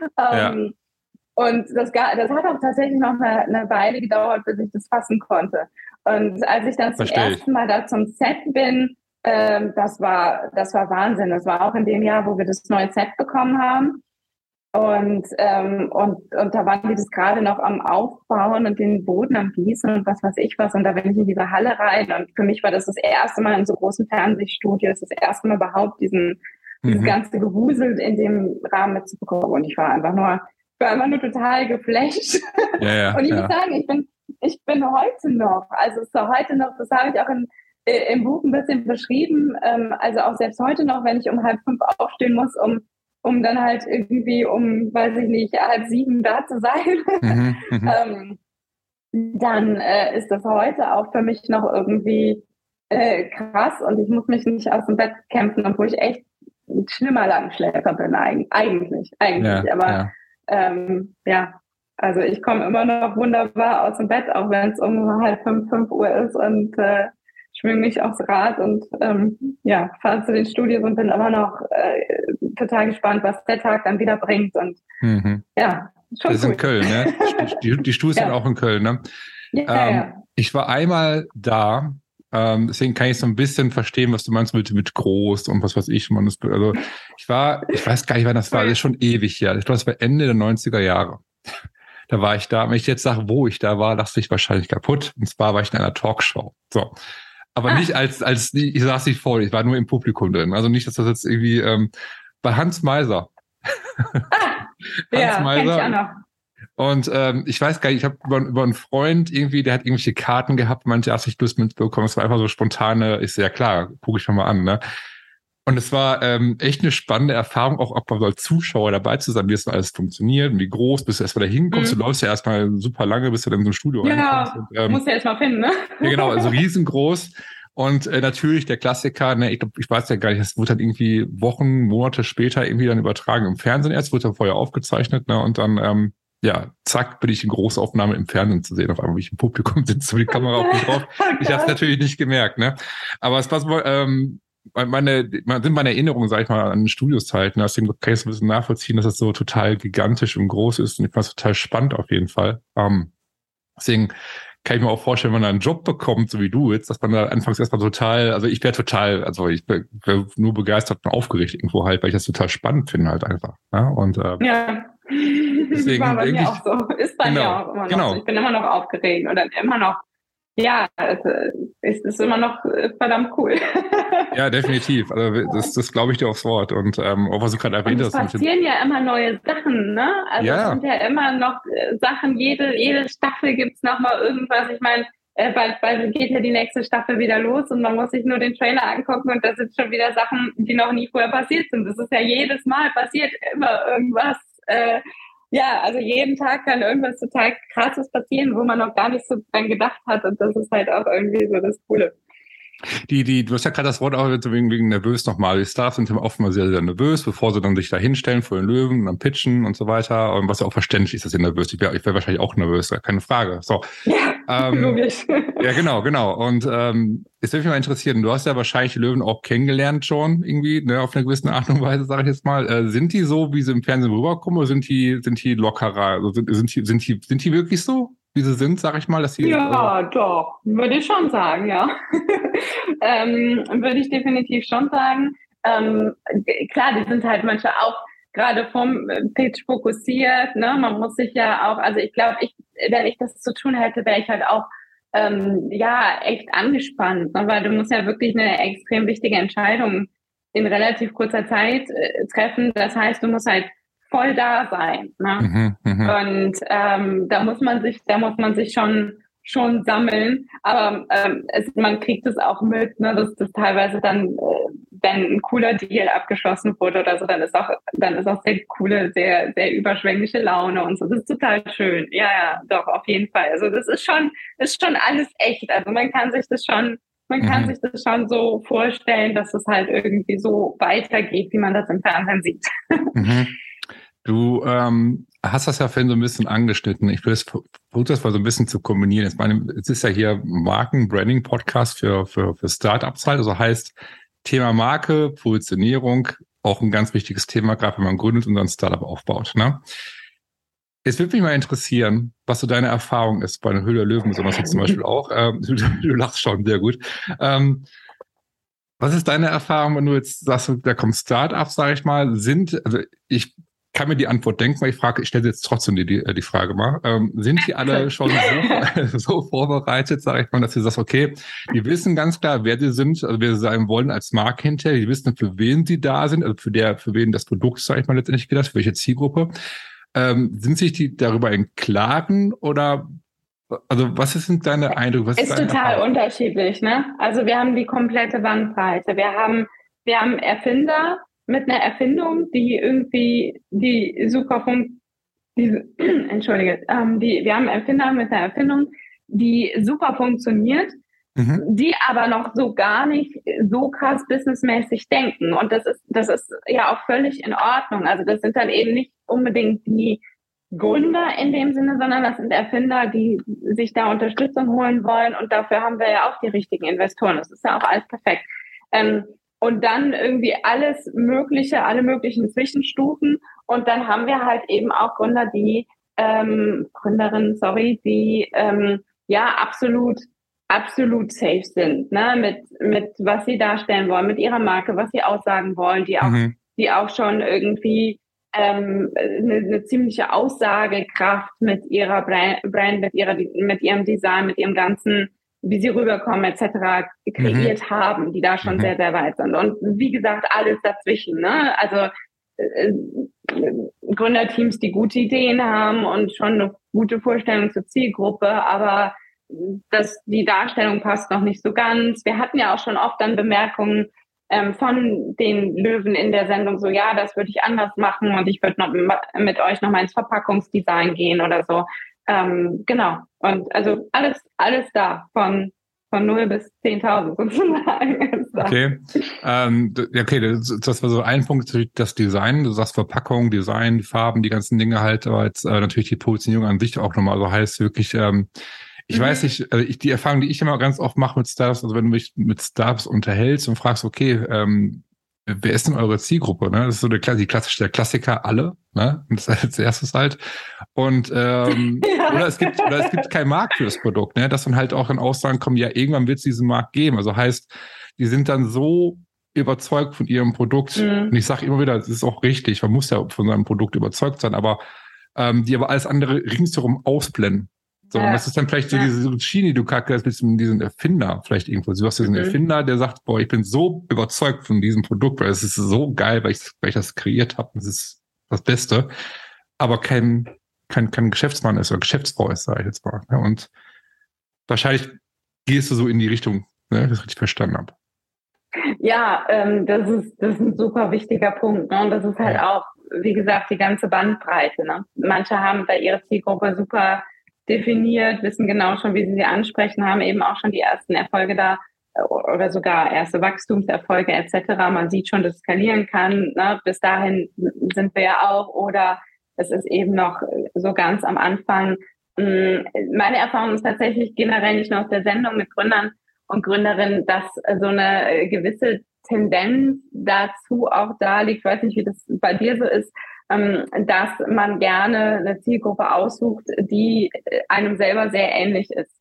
Ähm, ja. Und das, das hat auch tatsächlich noch eine, eine Weile gedauert, bis ich das fassen konnte. Und als ich dann zum Versteh ersten Mal da zum Set bin, ähm, das war, das war Wahnsinn. Das war auch in dem Jahr, wo wir das neue Set bekommen haben. Und, ähm, und, und da waren die das gerade noch am Aufbauen und den Boden am Gießen und was weiß ich was. Und da bin ich in diese Halle rein. Und für mich war das das erste Mal in so großen Fernsehstudios, das erste Mal überhaupt diesen, mhm. dieses ganze Gewusel in dem Rahmen mitzubekommen. Und ich war einfach nur, ich war einfach nur total geflasht. Ja, ja, und ich ja. muss sagen, ich bin, ich bin heute noch, also es ist heute noch, das habe ich auch in, äh, im Buch ein bisschen beschrieben. Ähm, also auch selbst heute noch, wenn ich um halb fünf aufstehen muss, um, um dann halt irgendwie um, weiß ich nicht, halb sieben da zu sein, mhm, mhm. ähm, dann äh, ist das heute auch für mich noch irgendwie äh, krass und ich muss mich nicht aus dem Bett kämpfen, obwohl ich echt ein schlimmer Langschläfer bin eigentlich, eigentlich. Ja, Aber ja. Ähm, ja, also ich komme immer noch wunderbar aus dem Bett, auch wenn es um halb fünf, fünf Uhr ist und äh, schwinge mich aufs Rad und ähm, ja, fahre zu den Studios und bin immer noch äh, total gespannt, was der Tag dann wieder bringt. Und mhm. ja, schon. Das ist in Köln, ne? Die, die Studios ja. sind auch in Köln, ne? Ja, ähm, ja. Ich war einmal da, ähm, deswegen kann ich so ein bisschen verstehen, was du meinst mit, mit groß und was weiß ich. Man, also ich war, ich weiß gar nicht, wann das war, das ist schon ewig her. Ich glaube, das war Ende der 90er Jahre. Da war ich da. Wenn ich jetzt sage, wo ich da war, lasse ich wahrscheinlich kaputt. Und zwar war ich in einer Talkshow. So aber ah. nicht als, als, ich saß nicht vor, ich war nur im Publikum drin. Also nicht, dass das jetzt irgendwie, ähm, bei Hans Meiser. Ah, Hans ja, Meiser. Ich auch noch. Und ähm, ich weiß gar nicht, ich habe über, über einen Freund irgendwie, der hat irgendwelche Karten gehabt, manche hast ich Lust mitbekommen. Es war einfach so spontane, ist ja klar, gucke ich mir mal an, ne? Und es war ähm, echt eine spannende Erfahrung, auch, auch mal als Zuschauer dabei zu sein, wie es alles funktioniert und wie groß, bis du erst mal da hinkommst. Mhm. Du läufst ja erstmal super lange, bis du dann in so ein Studio ja, reinkommst. Ja, ähm, musst ja erst mal finden, ne? Ja, genau, also riesengroß. Und äh, natürlich der Klassiker, ne, ich glaube, ich weiß ja gar nicht, es wurde dann irgendwie Wochen, Monate später irgendwie dann übertragen im Fernsehen erst, wurde dann vorher aufgezeichnet, ne, und dann, ähm, ja, zack, bin ich in Großaufnahme im Fernsehen zu sehen, auf einmal, wie ich im Publikum sitze, die Kamera auf mich drauf. Ich habe es natürlich nicht gemerkt, ne. Aber es war so, ähm, meine, sind meine Erinnerungen, sag ich mal, an Studioszeit. Deswegen kann ich es ein bisschen nachvollziehen, dass das so total gigantisch und groß ist. Und ich fand es total spannend auf jeden Fall. Ähm, deswegen kann ich mir auch vorstellen, wenn man einen Job bekommt, so wie du jetzt, dass man da anfangs erstmal total, also ich wäre total, also ich wäre nur begeistert und aufgeregt irgendwo halt, weil ich das total spannend finde halt einfach. Ja, und, äh, ja. Deswegen war bei mir auch so. Ist bei genau, mir auch immer noch genau. so. Ich bin immer noch aufgeregt oder immer noch ja, es ist immer noch äh, verdammt cool. ja, definitiv. Also das, das glaube ich dir aufs Wort. Und ähm, auch was du gerade erwähnt hast. Es passieren ja immer neue Sachen, ne? Also ja. es sind ja immer noch äh, Sachen, jede, jede Staffel gibt es nochmal irgendwas. Ich meine, äh, bald, bald geht ja die nächste Staffel wieder los und man muss sich nur den Trailer angucken und da sind schon wieder Sachen, die noch nie vorher passiert sind. Das ist ja jedes Mal passiert immer irgendwas. Äh, ja, also jeden Tag kann irgendwas total krasses passieren, wo man noch gar nicht so dran gedacht hat. Und das ist halt auch irgendwie so das Coole. Die, die, du hast ja gerade das Wort auch wegen, wegen nervös nochmal. Die Stars sind immer oft mal sehr, sehr nervös, bevor sie dann sich da hinstellen vor den Löwen und dann pitchen und so weiter. Und was ja auch verständlich ist, dass sie nervös Ich wäre ich wär wahrscheinlich auch nervös, keine Frage. So. Ja, ähm, logisch. Ja, genau, genau. Und ähm, es würde mich mal interessieren, du hast ja wahrscheinlich die Löwen auch kennengelernt schon irgendwie, ne, auf eine gewisse Art und Weise, sage ich jetzt mal. Äh, sind die so, wie sie im Fernsehen rüberkommen, oder sind die, sind die lockerer? Also sind, sind, die, sind, die, sind die wirklich so? Wie sie sind, sag ich mal, dass sie. Ja, äh, doch, würde ich schon sagen, ja. ähm, würde ich definitiv schon sagen. Ähm, klar, die sind halt manchmal auch gerade vom Pitch fokussiert. Ne? Man muss sich ja auch, also ich glaube, ich, wenn ich das zu tun hätte, wäre ich halt auch ähm, ja echt angespannt, ne? weil du musst ja wirklich eine extrem wichtige Entscheidung in relativ kurzer Zeit äh, treffen. Das heißt, du musst halt voll da sein. Ne? Mhm, mh. Und ähm, da muss man sich, da muss man sich schon schon sammeln, aber ähm, es, man kriegt es auch mit, ne, dass das teilweise dann, äh, wenn ein cooler Deal abgeschlossen wurde oder so, dann ist auch, dann ist auch sehr coole, sehr, sehr überschwängliche Laune und so. Das ist total schön. Ja, ja, doch, auf jeden Fall. Also das ist schon, ist schon alles echt. Also man kann sich das schon, man kann mhm. sich das schon so vorstellen, dass es halt irgendwie so weitergeht, wie man das im Fernsehen sieht. Mhm. Du ähm, hast das ja vorhin so ein bisschen angeschnitten. Ich versuche das mal so ein bisschen zu kombinieren. Ich meine, es ist ja hier Marken-Branding-Podcast für, für, für Startups halt. Also heißt Thema Marke, Positionierung, auch ein ganz wichtiges Thema, gerade wenn man gründet und dann Startup aufbaut. Ne? Es würde mich mal interessieren, was so deine Erfahrung ist bei einer Höhle Löwen, besonders jetzt zum Beispiel auch. Ähm, du, du, lachst schon sehr gut. Ähm, was ist deine Erfahrung, wenn du jetzt sagst, da kommt Startups, sage ich mal, sind, also ich kann mir die Antwort denken, weil ich frage, ich stelle jetzt trotzdem die, die, äh, die Frage mal. Ähm, sind die alle schon so, so vorbereitet, sage ich mal, dass sie sagst, okay, die wissen ganz klar, wer sie sind, also wer sie sein wollen als Marke hinterher, die wissen, für wen sie da sind, also für der, für wen das Produkt, sage ich mal, letztendlich gedacht, für welche Zielgruppe. Ähm, sind sich die darüber im Klaren oder also was sind deine Eindrücke? Was ist, ist total Erfahrung? unterschiedlich, ne? Also wir haben die komplette Bandbreite. Wir haben, wir haben Erfinder, mit einer Erfindung, die irgendwie die super funktioniert. Entschuldige, ähm, die, wir haben Erfinder mit einer Erfindung, die super funktioniert, mhm. die aber noch so gar nicht so krass businessmäßig denken. Und das ist, das ist ja auch völlig in Ordnung. Also das sind dann eben nicht unbedingt die Gründer in dem Sinne, sondern das sind Erfinder, die sich da Unterstützung holen wollen. Und dafür haben wir ja auch die richtigen Investoren. Das ist ja auch alles perfekt. Ähm, und dann irgendwie alles Mögliche, alle möglichen Zwischenstufen. Und dann haben wir halt eben auch Gründer, die, ähm, Gründerinnen, sorry, die ähm, ja absolut, absolut safe sind, ne, mit, mit was sie darstellen wollen, mit ihrer Marke, was sie aussagen wollen, die auch, mhm. die auch schon irgendwie ähm, eine, eine ziemliche Aussagekraft mit ihrer Brand, mit ihrer, mit ihrem Design, mit ihrem ganzen wie sie rüberkommen etc. kreiert mhm. haben, die da schon mhm. sehr, sehr weit sind. Und wie gesagt, alles dazwischen. Ne? Also äh, Gründerteams, die gute Ideen haben und schon eine gute Vorstellung zur Zielgruppe, aber das, die Darstellung passt noch nicht so ganz. Wir hatten ja auch schon oft dann Bemerkungen ähm, von den Löwen in der Sendung, so ja, das würde ich anders machen und ich würde noch mit euch noch mal ins Verpackungsdesign gehen oder so. Ähm, genau. Und also alles, alles da von von 0 bis 10.000 sozusagen. Okay. Ähm, okay, das, das, war so ein Punkt, das Design. Du sagst Verpackung, Design, Farben, die ganzen Dinge halt, aber jetzt äh, natürlich die Positionierung an sich auch nochmal. Also heißt wirklich, ähm, ich mhm. weiß nicht, also ich, die Erfahrung, die ich immer ganz oft mache mit Startups, also wenn du mich mit Startups unterhältst und fragst, okay, ähm, wer ist denn eure Zielgruppe? Ne? Das ist so der, die klassische, der Klassiker alle, ne? Und das als erstes halt. Und ähm, ja. oder es gibt oder es gibt keinen Markt für das Produkt, ne? Dass dann halt auch in Aussagen kommen, ja, irgendwann wird es diesen Markt geben. Also heißt, die sind dann so überzeugt von ihrem Produkt. Mhm. Und ich sage immer wieder, das ist auch richtig, man muss ja von seinem Produkt überzeugt sein, aber ähm, die aber alles andere ringsherum ausblenden. So, ja. und das ist dann vielleicht so ja. diese die du kackst, mit diesem Erfinder vielleicht irgendwo. Du hast diesen mhm. Erfinder, der sagt, boah, ich bin so überzeugt von diesem Produkt, weil es ist so geil, weil ich, weil ich das kreiert habe. Das ist das Beste. Aber kein, kein, kein Geschäftsmann ist oder Geschäftsfrau ist, sage ich jetzt mal. Und wahrscheinlich gehst du so in die Richtung, ne, das ich richtig verstanden habe. Ja, ähm, das, ist, das ist ein super wichtiger Punkt. Ne? Und das ist halt ja. auch, wie gesagt, die ganze Bandbreite. Ne? Manche haben bei ihrer Zielgruppe super definiert, wissen genau schon, wie sie sie ansprechen, haben eben auch schon die ersten Erfolge da äh, oder sogar erste Wachstumserfolge etc. Man sieht schon, dass es skalieren kann. Ne? Bis dahin sind wir ja auch. Oder es ist eben noch so ganz am Anfang. Hm, meine Erfahrung ist tatsächlich generell nicht nur aus der Sendung mit Gründern und Gründerinnen, dass so eine gewisse Tendenz dazu auch da liegt. Ich weiß nicht, wie das bei dir so ist, dass man gerne eine Zielgruppe aussucht, die äh, einem selber sehr ähnlich ist.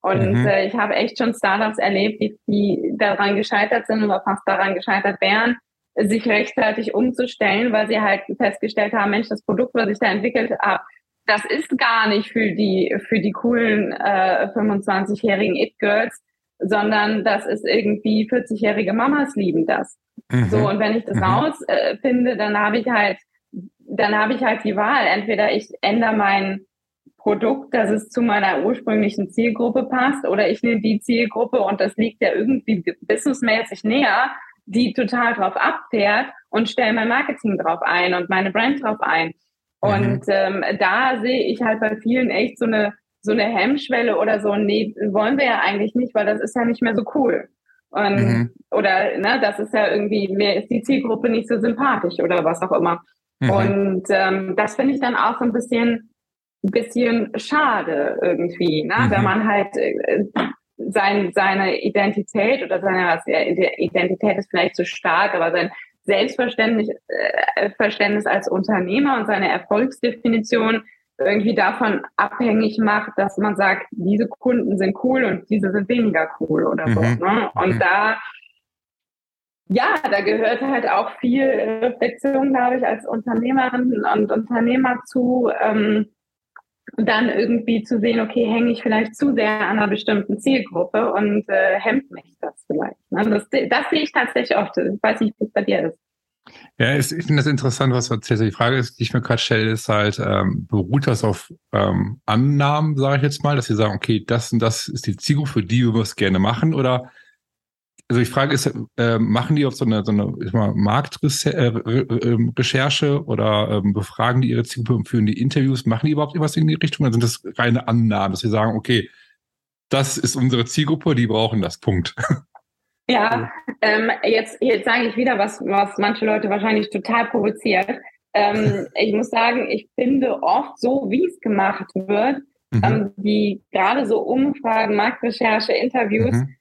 Und mhm. äh, ich habe echt schon Startups erlebt, die, die daran gescheitert sind oder fast daran gescheitert wären, sich rechtzeitig umzustellen, weil sie halt festgestellt haben, Mensch, das Produkt, was ich da entwickelt habe, das ist gar nicht für die für die coolen äh, 25-jährigen It-Girls, sondern das ist irgendwie 40-jährige Mamas lieben das. Mhm. So und wenn ich das mhm. rausfinde, äh, dann habe ich halt dann habe ich halt die Wahl. Entweder ich ändere mein Produkt, dass es zu meiner ursprünglichen Zielgruppe passt, oder ich nehme die Zielgruppe und das liegt ja irgendwie businessmäßig näher, die total drauf abfährt und stelle mein Marketing drauf ein und meine Brand drauf ein. Und mhm. ähm, da sehe ich halt bei vielen echt so eine so eine Hemmschwelle oder so, nee, wollen wir ja eigentlich nicht, weil das ist ja nicht mehr so cool. Und, mhm. Oder ne, das ist ja irgendwie, mir ist die Zielgruppe nicht so sympathisch oder was auch immer. Mhm. Und ähm, das finde ich dann auch so ein bisschen, bisschen schade irgendwie, ne? Mhm. wenn man halt äh, sein, seine Identität oder seine Identität ist vielleicht zu stark, aber sein Selbstverständnis äh, Verständnis als Unternehmer und seine Erfolgsdefinition irgendwie davon abhängig macht, dass man sagt, diese Kunden sind cool und diese sind weniger cool oder so. Mhm. Ne? Und mhm. da ja, da gehört halt auch viel Reflexion, glaube ich, als Unternehmerin und Unternehmer zu, ähm, dann irgendwie zu sehen, okay, hänge ich vielleicht zu sehr an einer bestimmten Zielgruppe und äh, hemmt mich das vielleicht. Ne? Das, das sehe ich tatsächlich oft. Ich weiß nicht, wie es bei dir ist. Ja, ich finde das interessant, was du erzählst. Die Frage, ist, die ich mir gerade stelle, ist halt, ähm, beruht das auf ähm, Annahmen, sage ich jetzt mal, dass sie sagen, okay, das und das ist die Zielgruppe, für die wir es gerne machen, oder also die Frage ist, äh, machen die auf so eine, so eine ich Marktrecherche ähm, oder ähm, befragen die ihre Zielgruppe und führen die Interviews? Machen die überhaupt irgendwas in die Richtung? Oder sind das reine Annahmen, dass sie sagen, okay, das ist unsere Zielgruppe, die brauchen das, Punkt. Ja, ähm, jetzt, jetzt sage ich wieder was, was manche Leute wahrscheinlich total provoziert. Ähm, ich muss sagen, ich finde oft so, wie es gemacht wird, mhm. ähm, die gerade so Umfragen, Marktrecherche, Interviews, mhm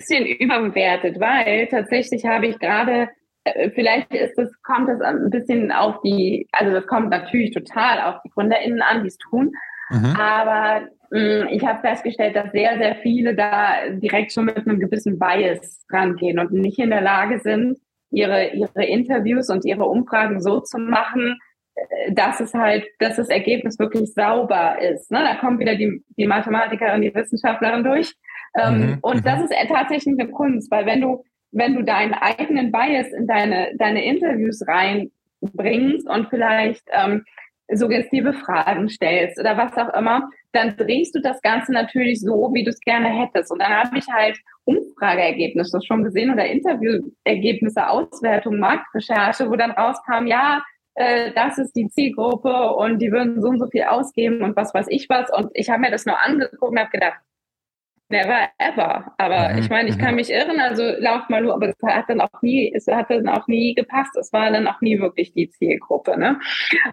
bisschen überbewertet, weil tatsächlich habe ich gerade, äh, vielleicht ist das, kommt das ein bisschen auf die, also das kommt natürlich total auf die GründerInnen an, die es tun. Mhm. Aber mh, mm, ich habe festgestellt, dass sehr, sehr viele da direkt schon mit einem gewissen Bias rangehen und nicht in der Lage sind, ihre, ihre Interviews und ihre Umfragen so zu machen, äh, dass es halt, dass das Ergebnis wirklich sauber ist. Ne? Da kommt wieder die, die Mathematikerin, die Wissenschaftlerin durch mhm. Und mhm. das ist tatsächlich eine Kunst, weil wenn du, wenn du deinen eigenen Bias in deine, deine Interviews reinbringst und vielleicht ähm, suggestive Fragen stellst oder was auch immer, dann drehst du das Ganze natürlich so, wie du es gerne hättest. Und dann habe ich halt Umfrageergebnisse schon gesehen oder Interviewergebnisse, Auswertung, Marktrecherche, wo dann rauskam, ja, äh, das ist die Zielgruppe und die würden so und so viel ausgeben und was weiß ich was. Und ich habe mir das nur angeguckt und habe gedacht, Never ever. Aber mhm. ich meine, ich kann mhm. mich irren, also lauf mal nur, aber es hat dann auch nie, es hat dann auch nie gepasst. Es war dann auch nie wirklich die Zielgruppe. Ne?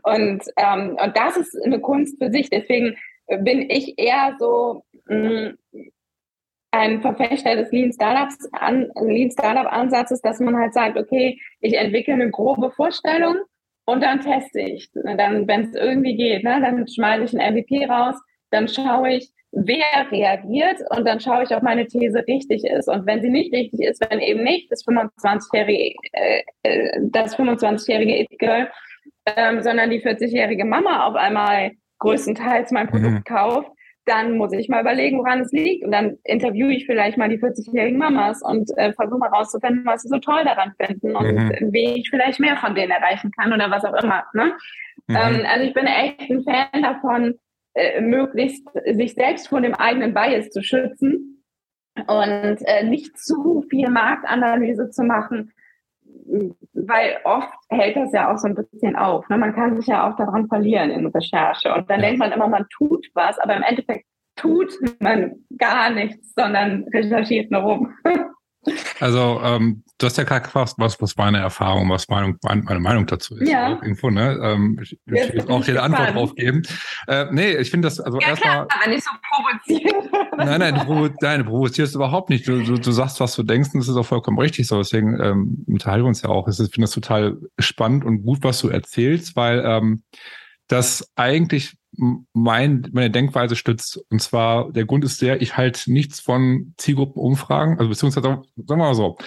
Und, ähm, und das ist eine Kunst für sich. Deswegen bin ich eher so, mh, mm, ein Verfechter des Lean Startups an, Lean Startup Ansatzes, dass man halt sagt, okay, ich entwickle eine grobe Vorstellung und dann teste ich. Dann, wenn es irgendwie geht, ne, dann schmeiße ich ein MVP raus, dann schaue ich, wer reagiert und dann schaue ich, ob meine These richtig ist. Und wenn sie nicht richtig ist, wenn eben nicht das 25-jährige, äh, äh, das 25-jährige It-Girl, ähm, sondern die 40-jährige Mama auf einmal größtenteils mein Produkt mhm. kauft, dann muss ich mal überlegen, woran es liegt. Und dann interviewe ich vielleicht mal die 40-jährigen Mamas und äh, versuche mal rauszufinden, was sie so toll daran finden und mhm. wie ich vielleicht mehr von denen erreichen kann oder was auch immer. Ne? Mhm. Ähm, also ich bin echt ein Fan davon, äh, möglichst sich selbst von dem eigenen Bias zu schützen und äh, nicht zu viel Marktanalyse zu machen, weil oft hält das ja auch so ein bisschen auf. Ne? Man kann sich ja auch daran verlieren in Recherche. Und dann ja. denkt man immer, man tut was, aber im Endeffekt tut man gar nichts, sondern recherchiert nur rum. Also, ähm, du hast ja gerade gefragt, was, was meine Erfahrung, was meine, meine Meinung dazu ist. Ja. Also irgendwo, ne? Ähm, ich ich will auch eine Antwort drauf geben. Äh, nee, ich finde das, also ja, erstmal. Aber nicht so provozieren. Nein, nein, du, nein, du provozierst überhaupt nicht. Du, du, du sagst, was du denkst, und das ist auch vollkommen richtig so. Deswegen ähm, unterhalten wir uns ja auch. Ich finde das total spannend und gut, was du erzählst, weil ähm, das eigentlich mein, meine Denkweise stützt. Und zwar, der Grund ist der, ich halte nichts von Zielgruppenumfragen, also beziehungsweise, sagen wir mal so,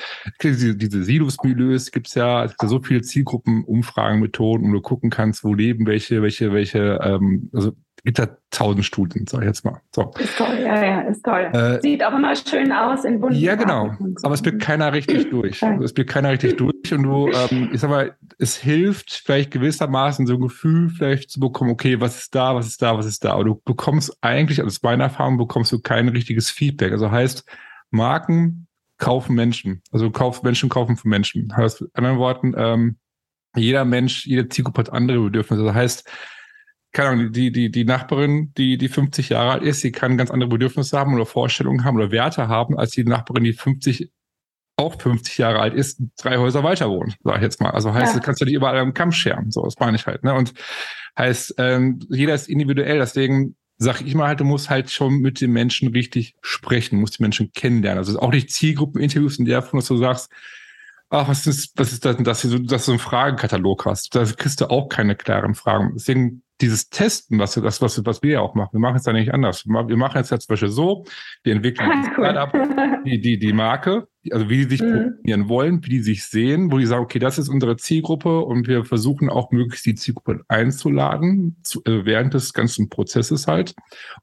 diese, Silos-Milieus gibt es ja, es gibt ja so viele Zielgruppenumfragen-Methoden, wo du gucken kannst, wo leben welche, welche, welche, ähm, also gibt da tausend Studien, sag ich jetzt mal. So. Ist toll, ja, ja, ist toll. Äh, Sieht auch immer schön aus in bunten Ja, genau. So. Aber es blickt keiner richtig durch. Also es blickt keiner richtig durch und du, ähm, ich sag mal, es hilft vielleicht gewissermaßen so ein Gefühl vielleicht zu bekommen, okay, was ist da, was ist da, was ist da. Aber du bekommst eigentlich, also aus meiner Erfahrung, bekommst du kein richtiges Feedback. Also heißt, Marken kaufen Menschen. Also kauf, Menschen kaufen von Menschen. Heißt, in anderen Worten, ähm, jeder Mensch, jede Zielgruppe hat andere Bedürfnisse. Also heißt, keine Ahnung, die, die, die Nachbarin, die, die 50 Jahre alt ist, die kann ganz andere Bedürfnisse haben oder Vorstellungen haben oder Werte haben, als die Nachbarin, die 50, auch 50 Jahre alt ist, drei Häuser weiter wohnt, sag ich jetzt mal. Also heißt, ja. du kannst ja nicht überall am Kamm scheren. So, das meine ich halt. Ne? Und heißt, ähm, jeder ist individuell, deswegen sag ich mal halt, du musst halt schon mit den Menschen richtig sprechen, musst die Menschen kennenlernen. Also auch nicht Zielgruppeninterviews in der Form, dass du sagst, ach, was ist, was ist das denn, dass du, dass du einen Fragenkatalog hast. Da kriegst du auch keine klaren Fragen. Deswegen dieses Testen, was, das, was, was wir ja auch machen, wir machen es ja nicht anders. Wir machen jetzt zum Beispiel so, wir entwickeln ah, cool. die, die, die Marke, also wie die sich mhm. wollen, wie die sich sehen, wo die sagen, okay, das ist unsere Zielgruppe und wir versuchen auch möglichst die Zielgruppe einzuladen, zu, äh, während des ganzen Prozesses halt,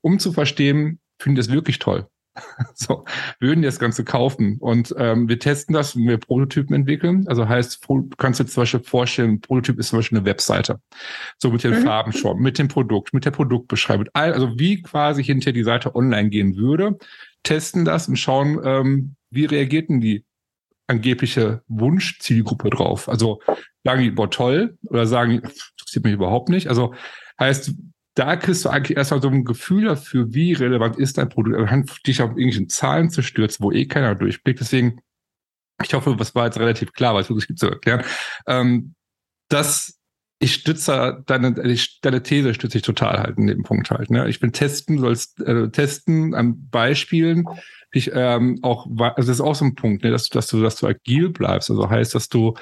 um zu verstehen, finde ich das wirklich toll. so, würden das Ganze kaufen. Und ähm, wir testen das, wenn wir Prototypen entwickeln. Also heißt, du kannst dir zum Beispiel vorstellen, ein Prototyp ist zum Beispiel eine Webseite. So mit den mhm. Farben schon, mit dem Produkt, mit der Produktbeschreibung, also wie quasi hinter die Seite online gehen würde, testen das und schauen, ähm, wie reagierten die angebliche Wunschzielgruppe drauf. Also sagen die, boah, toll, oder sagen die, interessiert mich überhaupt nicht. Also heißt, da kriegst du eigentlich erstmal so ein Gefühl dafür, wie relevant ist dein Produkt, anhand dich auf irgendwelchen Zahlen zu stürzen, wo eh keiner durchblickt. Deswegen, ich hoffe, das war jetzt relativ klar, was es gibt zu erklären. Ähm, dass ich stütze deine, deine These stütze ich total halt in dem Punkt halt. Ne? Ich will testen, sollst äh, testen an Beispielen. Ich ähm, auch, also das ist auch so ein Punkt, ne, dass, dass du, dass du agil bleibst. Also heißt, dass du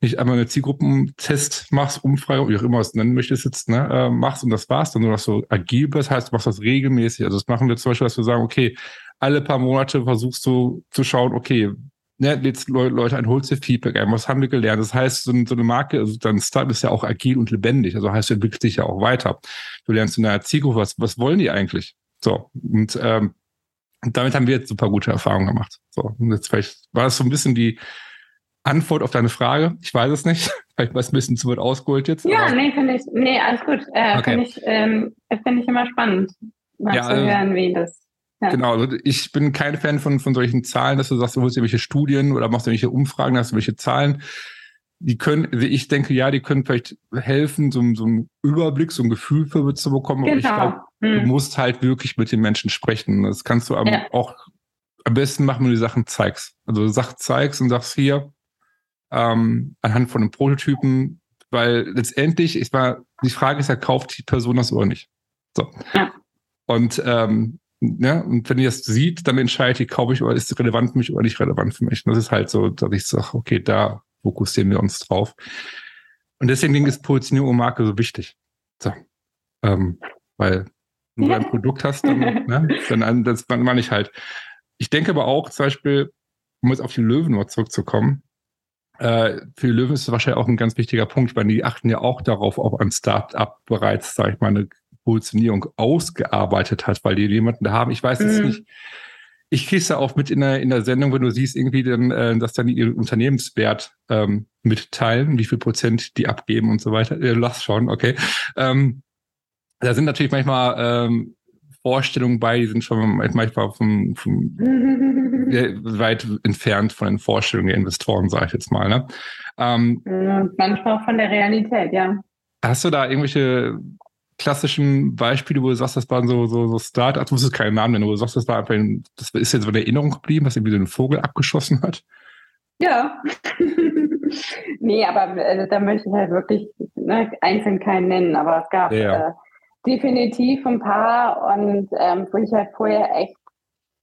nicht einmal eine Zielgruppentest machst, Umfrage, wie auch immer es nennen möchtest jetzt, ne, äh, machst und das war's, dann nur, dass du agil bist, heißt, du machst das regelmäßig. Also das machen wir zum Beispiel, dass wir sagen, okay, alle paar Monate versuchst du zu schauen, okay, ne, jetzt Leute ein, holst dir Feedback ein, was haben wir gelernt? Das heißt, so, so eine Marke, also dein Start ist ja auch agil und lebendig, also heißt, du entwickelst dich ja auch weiter. Du lernst in deiner Zielgruppe, was, was wollen die eigentlich? So, und ähm, damit haben wir jetzt super gute Erfahrungen gemacht. So, und jetzt vielleicht war das so ein bisschen die, Antwort auf deine Frage. Ich weiß es nicht. Vielleicht war es ein bisschen zu weit ausgeholt jetzt. Ja, nee, finde ich, nee, alles gut. Äh, okay. Finde ich, ähm, find ich immer spannend, mal ja, zu also, hören, wie das. Ja. Genau, also ich bin kein Fan von, von solchen Zahlen, dass du sagst, du holst dir welche Studien oder machst dir welche Umfragen, hast du welche Zahlen. Die können, also ich denke, ja, die können vielleicht helfen, so, so einen Überblick, so ein Gefühl für zu bekommen. Genau. Aber ich genau. glaube, hm. du musst halt wirklich mit den Menschen sprechen. Das kannst du ja. auch am besten machen, wenn du die Sachen zeigst. Also Sachen zeigst und sagst hier, ähm, anhand von einem Prototypen, weil letztendlich ist mal, die Frage ist ja, kauft die Person das oder nicht? So. Ja. Und ähm, ne? Und wenn ihr das sieht, dann entscheidet ihr, kaufe ich oder ist es relevant für mich oder nicht relevant für mich. Und das ist halt so, dass ich sage, okay, da fokussieren wir uns drauf. Und deswegen ist Positionierung und Marke so wichtig. So. Ähm, weil wenn du ein Produkt hast, dann, ne, dann das meine ich halt. Ich denke aber auch, zum Beispiel, um jetzt auf die Löwen noch zurückzukommen, äh, für die Löwen ist es wahrscheinlich auch ein ganz wichtiger Punkt, weil die achten ja auch darauf, ob ein Start-up bereits, sage ich mal, eine Positionierung ausgearbeitet hat, weil die jemanden da haben. Ich weiß jetzt mhm. nicht, ich kriege es ja auch mit in der, in der Sendung, wenn du siehst, irgendwie, dann, äh, dass dann ihren Unternehmenswert ähm, mitteilen, wie viel Prozent die abgeben und so weiter. Äh, lass schon, okay. Ähm, da sind natürlich manchmal ähm, Vorstellungen bei, die sind schon manchmal vom, vom weit entfernt von den Vorstellungen der Investoren, sage ich jetzt mal. Ne? Ähm, manchmal auch von der Realität, ja. Hast du da irgendwelche klassischen Beispiele, wo du sagst, das waren so, so, so Start-ups, du musst keinen Namen nennen, wo du sagst, das war einfach, ein, das ist jetzt so eine Erinnerung geblieben, was irgendwie so ein Vogel abgeschossen hat? Ja. nee, aber also, da möchte ich halt wirklich ne, einzeln keinen nennen, aber es gab ja. äh, definitiv ein paar und ähm, wo ich halt vorher echt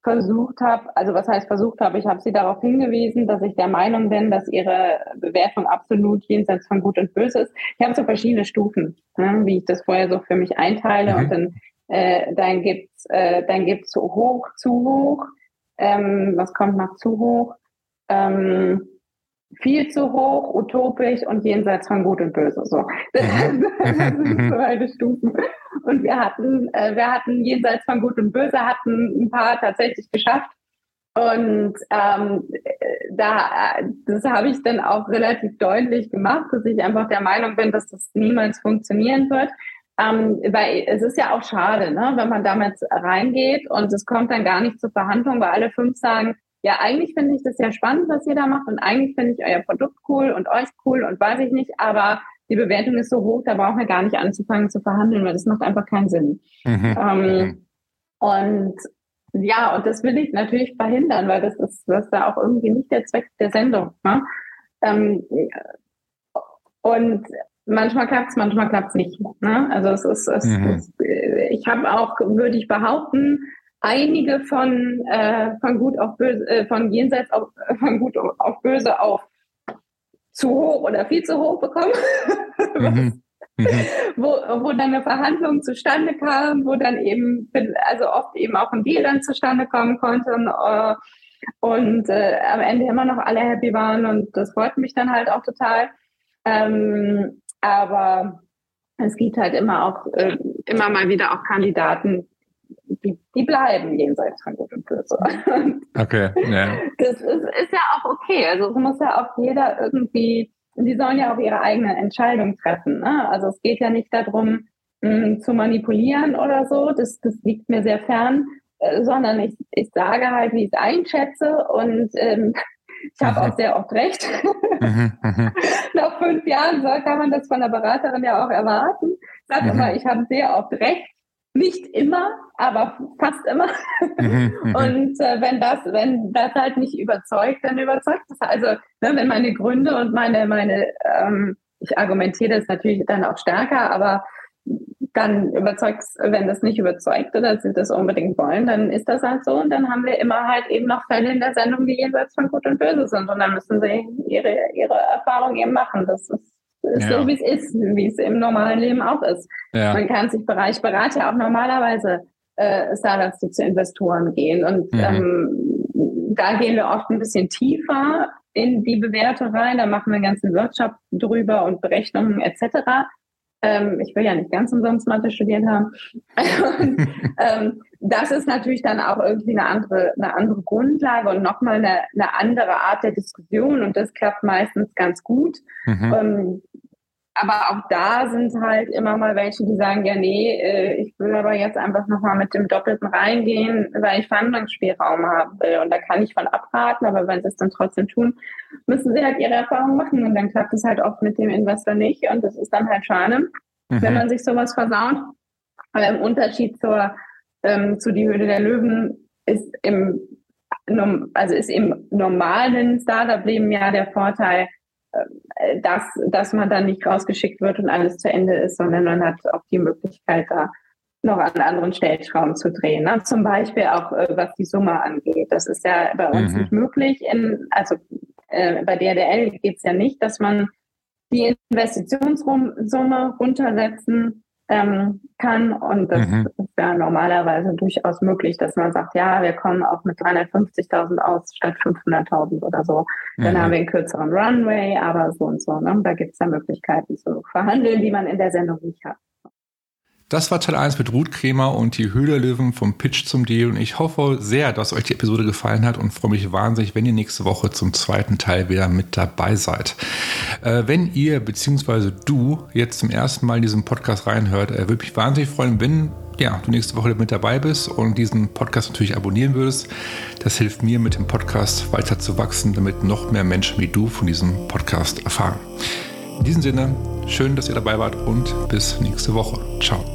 versucht habe, also was heißt versucht habe, ich habe sie darauf hingewiesen, dass ich der Meinung bin, dass ihre Bewertung absolut jenseits von Gut und Böse ist. Ich habe so verschiedene Stufen, ne, wie ich das vorher so für mich einteile mhm. und dann, äh, dann gibt's äh, dann gibt's so hoch, zu hoch, ähm, was kommt nach zu hoch, ähm, viel zu hoch, utopisch und jenseits von Gut und Böse. So, das, mhm. das sind so eine Stufen. Und wir hatten, äh, wir hatten jenseits von Gut und Böse, hatten ein paar tatsächlich geschafft. Und ähm, da, das habe ich dann auch relativ deutlich gemacht, dass ich einfach der Meinung bin, dass das niemals funktionieren wird. Ähm, weil es ist ja auch schade, ne, wenn man damit reingeht und es kommt dann gar nicht zur Verhandlung, weil alle fünf sagen, ja, eigentlich finde ich das ja spannend, was ihr da macht und eigentlich finde ich euer Produkt cool und euch cool und weiß ich nicht, aber die Bewertung ist so hoch, da brauchen wir gar nicht anzufangen zu verhandeln, weil das macht einfach keinen Sinn. Mhm. Ähm, mhm. und ja, und das will ich natürlich verhindern, weil das ist, das ist ja auch irgendwie nicht der Zweck der Sendung. Ne? Ähm, und manchmal klappt es, manchmal klappt es nicht. Ne? Also es ist, es, mhm. es, ich habe auch, würde ich behaupten, einige von, äh, von gut auf böse, äh, von jenseits auf, von gut auf böse auf zu hoch oder viel zu hoch bekommen. Mhm. Mhm. wo, wo dann eine Verhandlung zustande kam, wo dann eben, also oft eben auch ein Deal dann zustande kommen konnte und, äh, und äh, am Ende immer noch alle happy waren und das freut mich dann halt auch total. Ähm, aber es gibt halt immer auch äh, immer mal wieder auch Kandidaten, die, die bleiben jenseits von Gut und Böse. Okay, ja. Das ist, ist ja auch okay. Also es muss ja auch jeder irgendwie, die sollen ja auch ihre eigene Entscheidung treffen. Ne? Also es geht ja nicht darum, mh, hm, zu manipulieren oder so. Das, das liegt mir sehr fern, äh, sondern ich, ich sage halt, wie ich es einschätze und ähm, ich habe auch sehr oft recht. Mhm, mhm. Nach fünf Jahren so kann man das von der Beraterin ja auch erwarten. Mhm. immer, ich habe sehr oft recht nicht immer, aber fast immer. Mhm, mhm, und äh, wenn das, wenn das halt nicht überzeugt, dann überzeugt es. Also ne, wenn meine Gründe und meine, meine, ähm, ich argumentiere das natürlich dann auch stärker, aber dann überzeugt es, wenn das nicht überzeugt oder sie das unbedingt wollen, dann ist das halt so. Und dann haben wir immer halt eben noch Fälle in der Sendung, die jenseits von Gut und Böse sind. Und dann müssen sie ihre, ihre Erfahrung eben machen. Das ist ja. so, wie es ist, wie es im normalen Leben auch ist. Ja. Man kann sich Bereich berate ja auch normalerweise äh, Startups, die zu Investoren gehen. Und mhm. ähm, da gehen wir oft ein bisschen tiefer in die Bewertung rein. Da machen wir einen ganzen Workshop drüber und Berechnungen etc. Ähm, ich will ja nicht ganz umsonst Mathe studiert haben. und, ähm, das ist natürlich dann auch irgendwie eine andere, eine andere Grundlage und nochmal eine, eine andere Art der Diskussion und das klappt meistens ganz gut. Mhm. Ähm, aber auch da sind halt immer mal welche, die sagen, ja, nee, äh, ich will aber jetzt einfach nochmal mit dem Doppelten reingehen, weil ich Verhandlungsspielraum haben will. Und da kann ich von abraten, aber wenn sie es dann trotzdem tun, müssen sie halt ihre Erfahrung machen. Und dann klappt es halt oft mit dem Investor nicht. Und das ist dann halt schade, mhm. wenn man sich sowas versaut. Aber im Unterschied zur, ähm, zu die Höhle der Löwen ist im, also ist im normalen Startup-Leben ja der Vorteil, dass, dass man dann nicht rausgeschickt wird und alles zu Ende ist, sondern man hat auch die Möglichkeit, da noch an anderen Stellschrauben zu drehen. Ne? Zum Beispiel auch, äh, was die Summe angeht. Das ist ja bei uns mhm. nicht möglich. In, also äh, bei DRDL geht es ja nicht, dass man die Investitionssumme runtersetzen ähm, kann. Und das mhm. ist ja normalerweise durchaus möglich, dass man sagt, ja, wir kommen auch mit 350.000 aus statt 500.000 oder so. Dann mhm. haben wir einen kürzeren Runway, aber so und so. Ne? Da gibt es ja Möglichkeiten zu verhandeln, die man in der Sendung nicht hat. Das war Teil 1 mit Ruth Kremer und die Höhle Löwen vom Pitch zum Deal. Und ich hoffe sehr, dass euch die Episode gefallen hat und freue mich wahnsinnig, wenn ihr nächste Woche zum zweiten Teil wieder mit dabei seid. Äh, wenn ihr bzw. du jetzt zum ersten Mal in diesen Podcast reinhört, äh, würde mich wahnsinnig freuen, wenn ja, du nächste Woche mit dabei bist und diesen Podcast natürlich abonnieren würdest. Das hilft mir, mit dem Podcast weiter zu wachsen, damit noch mehr Menschen wie du von diesem Podcast erfahren. In diesem Sinne, schön, dass ihr dabei wart und bis nächste Woche. Ciao.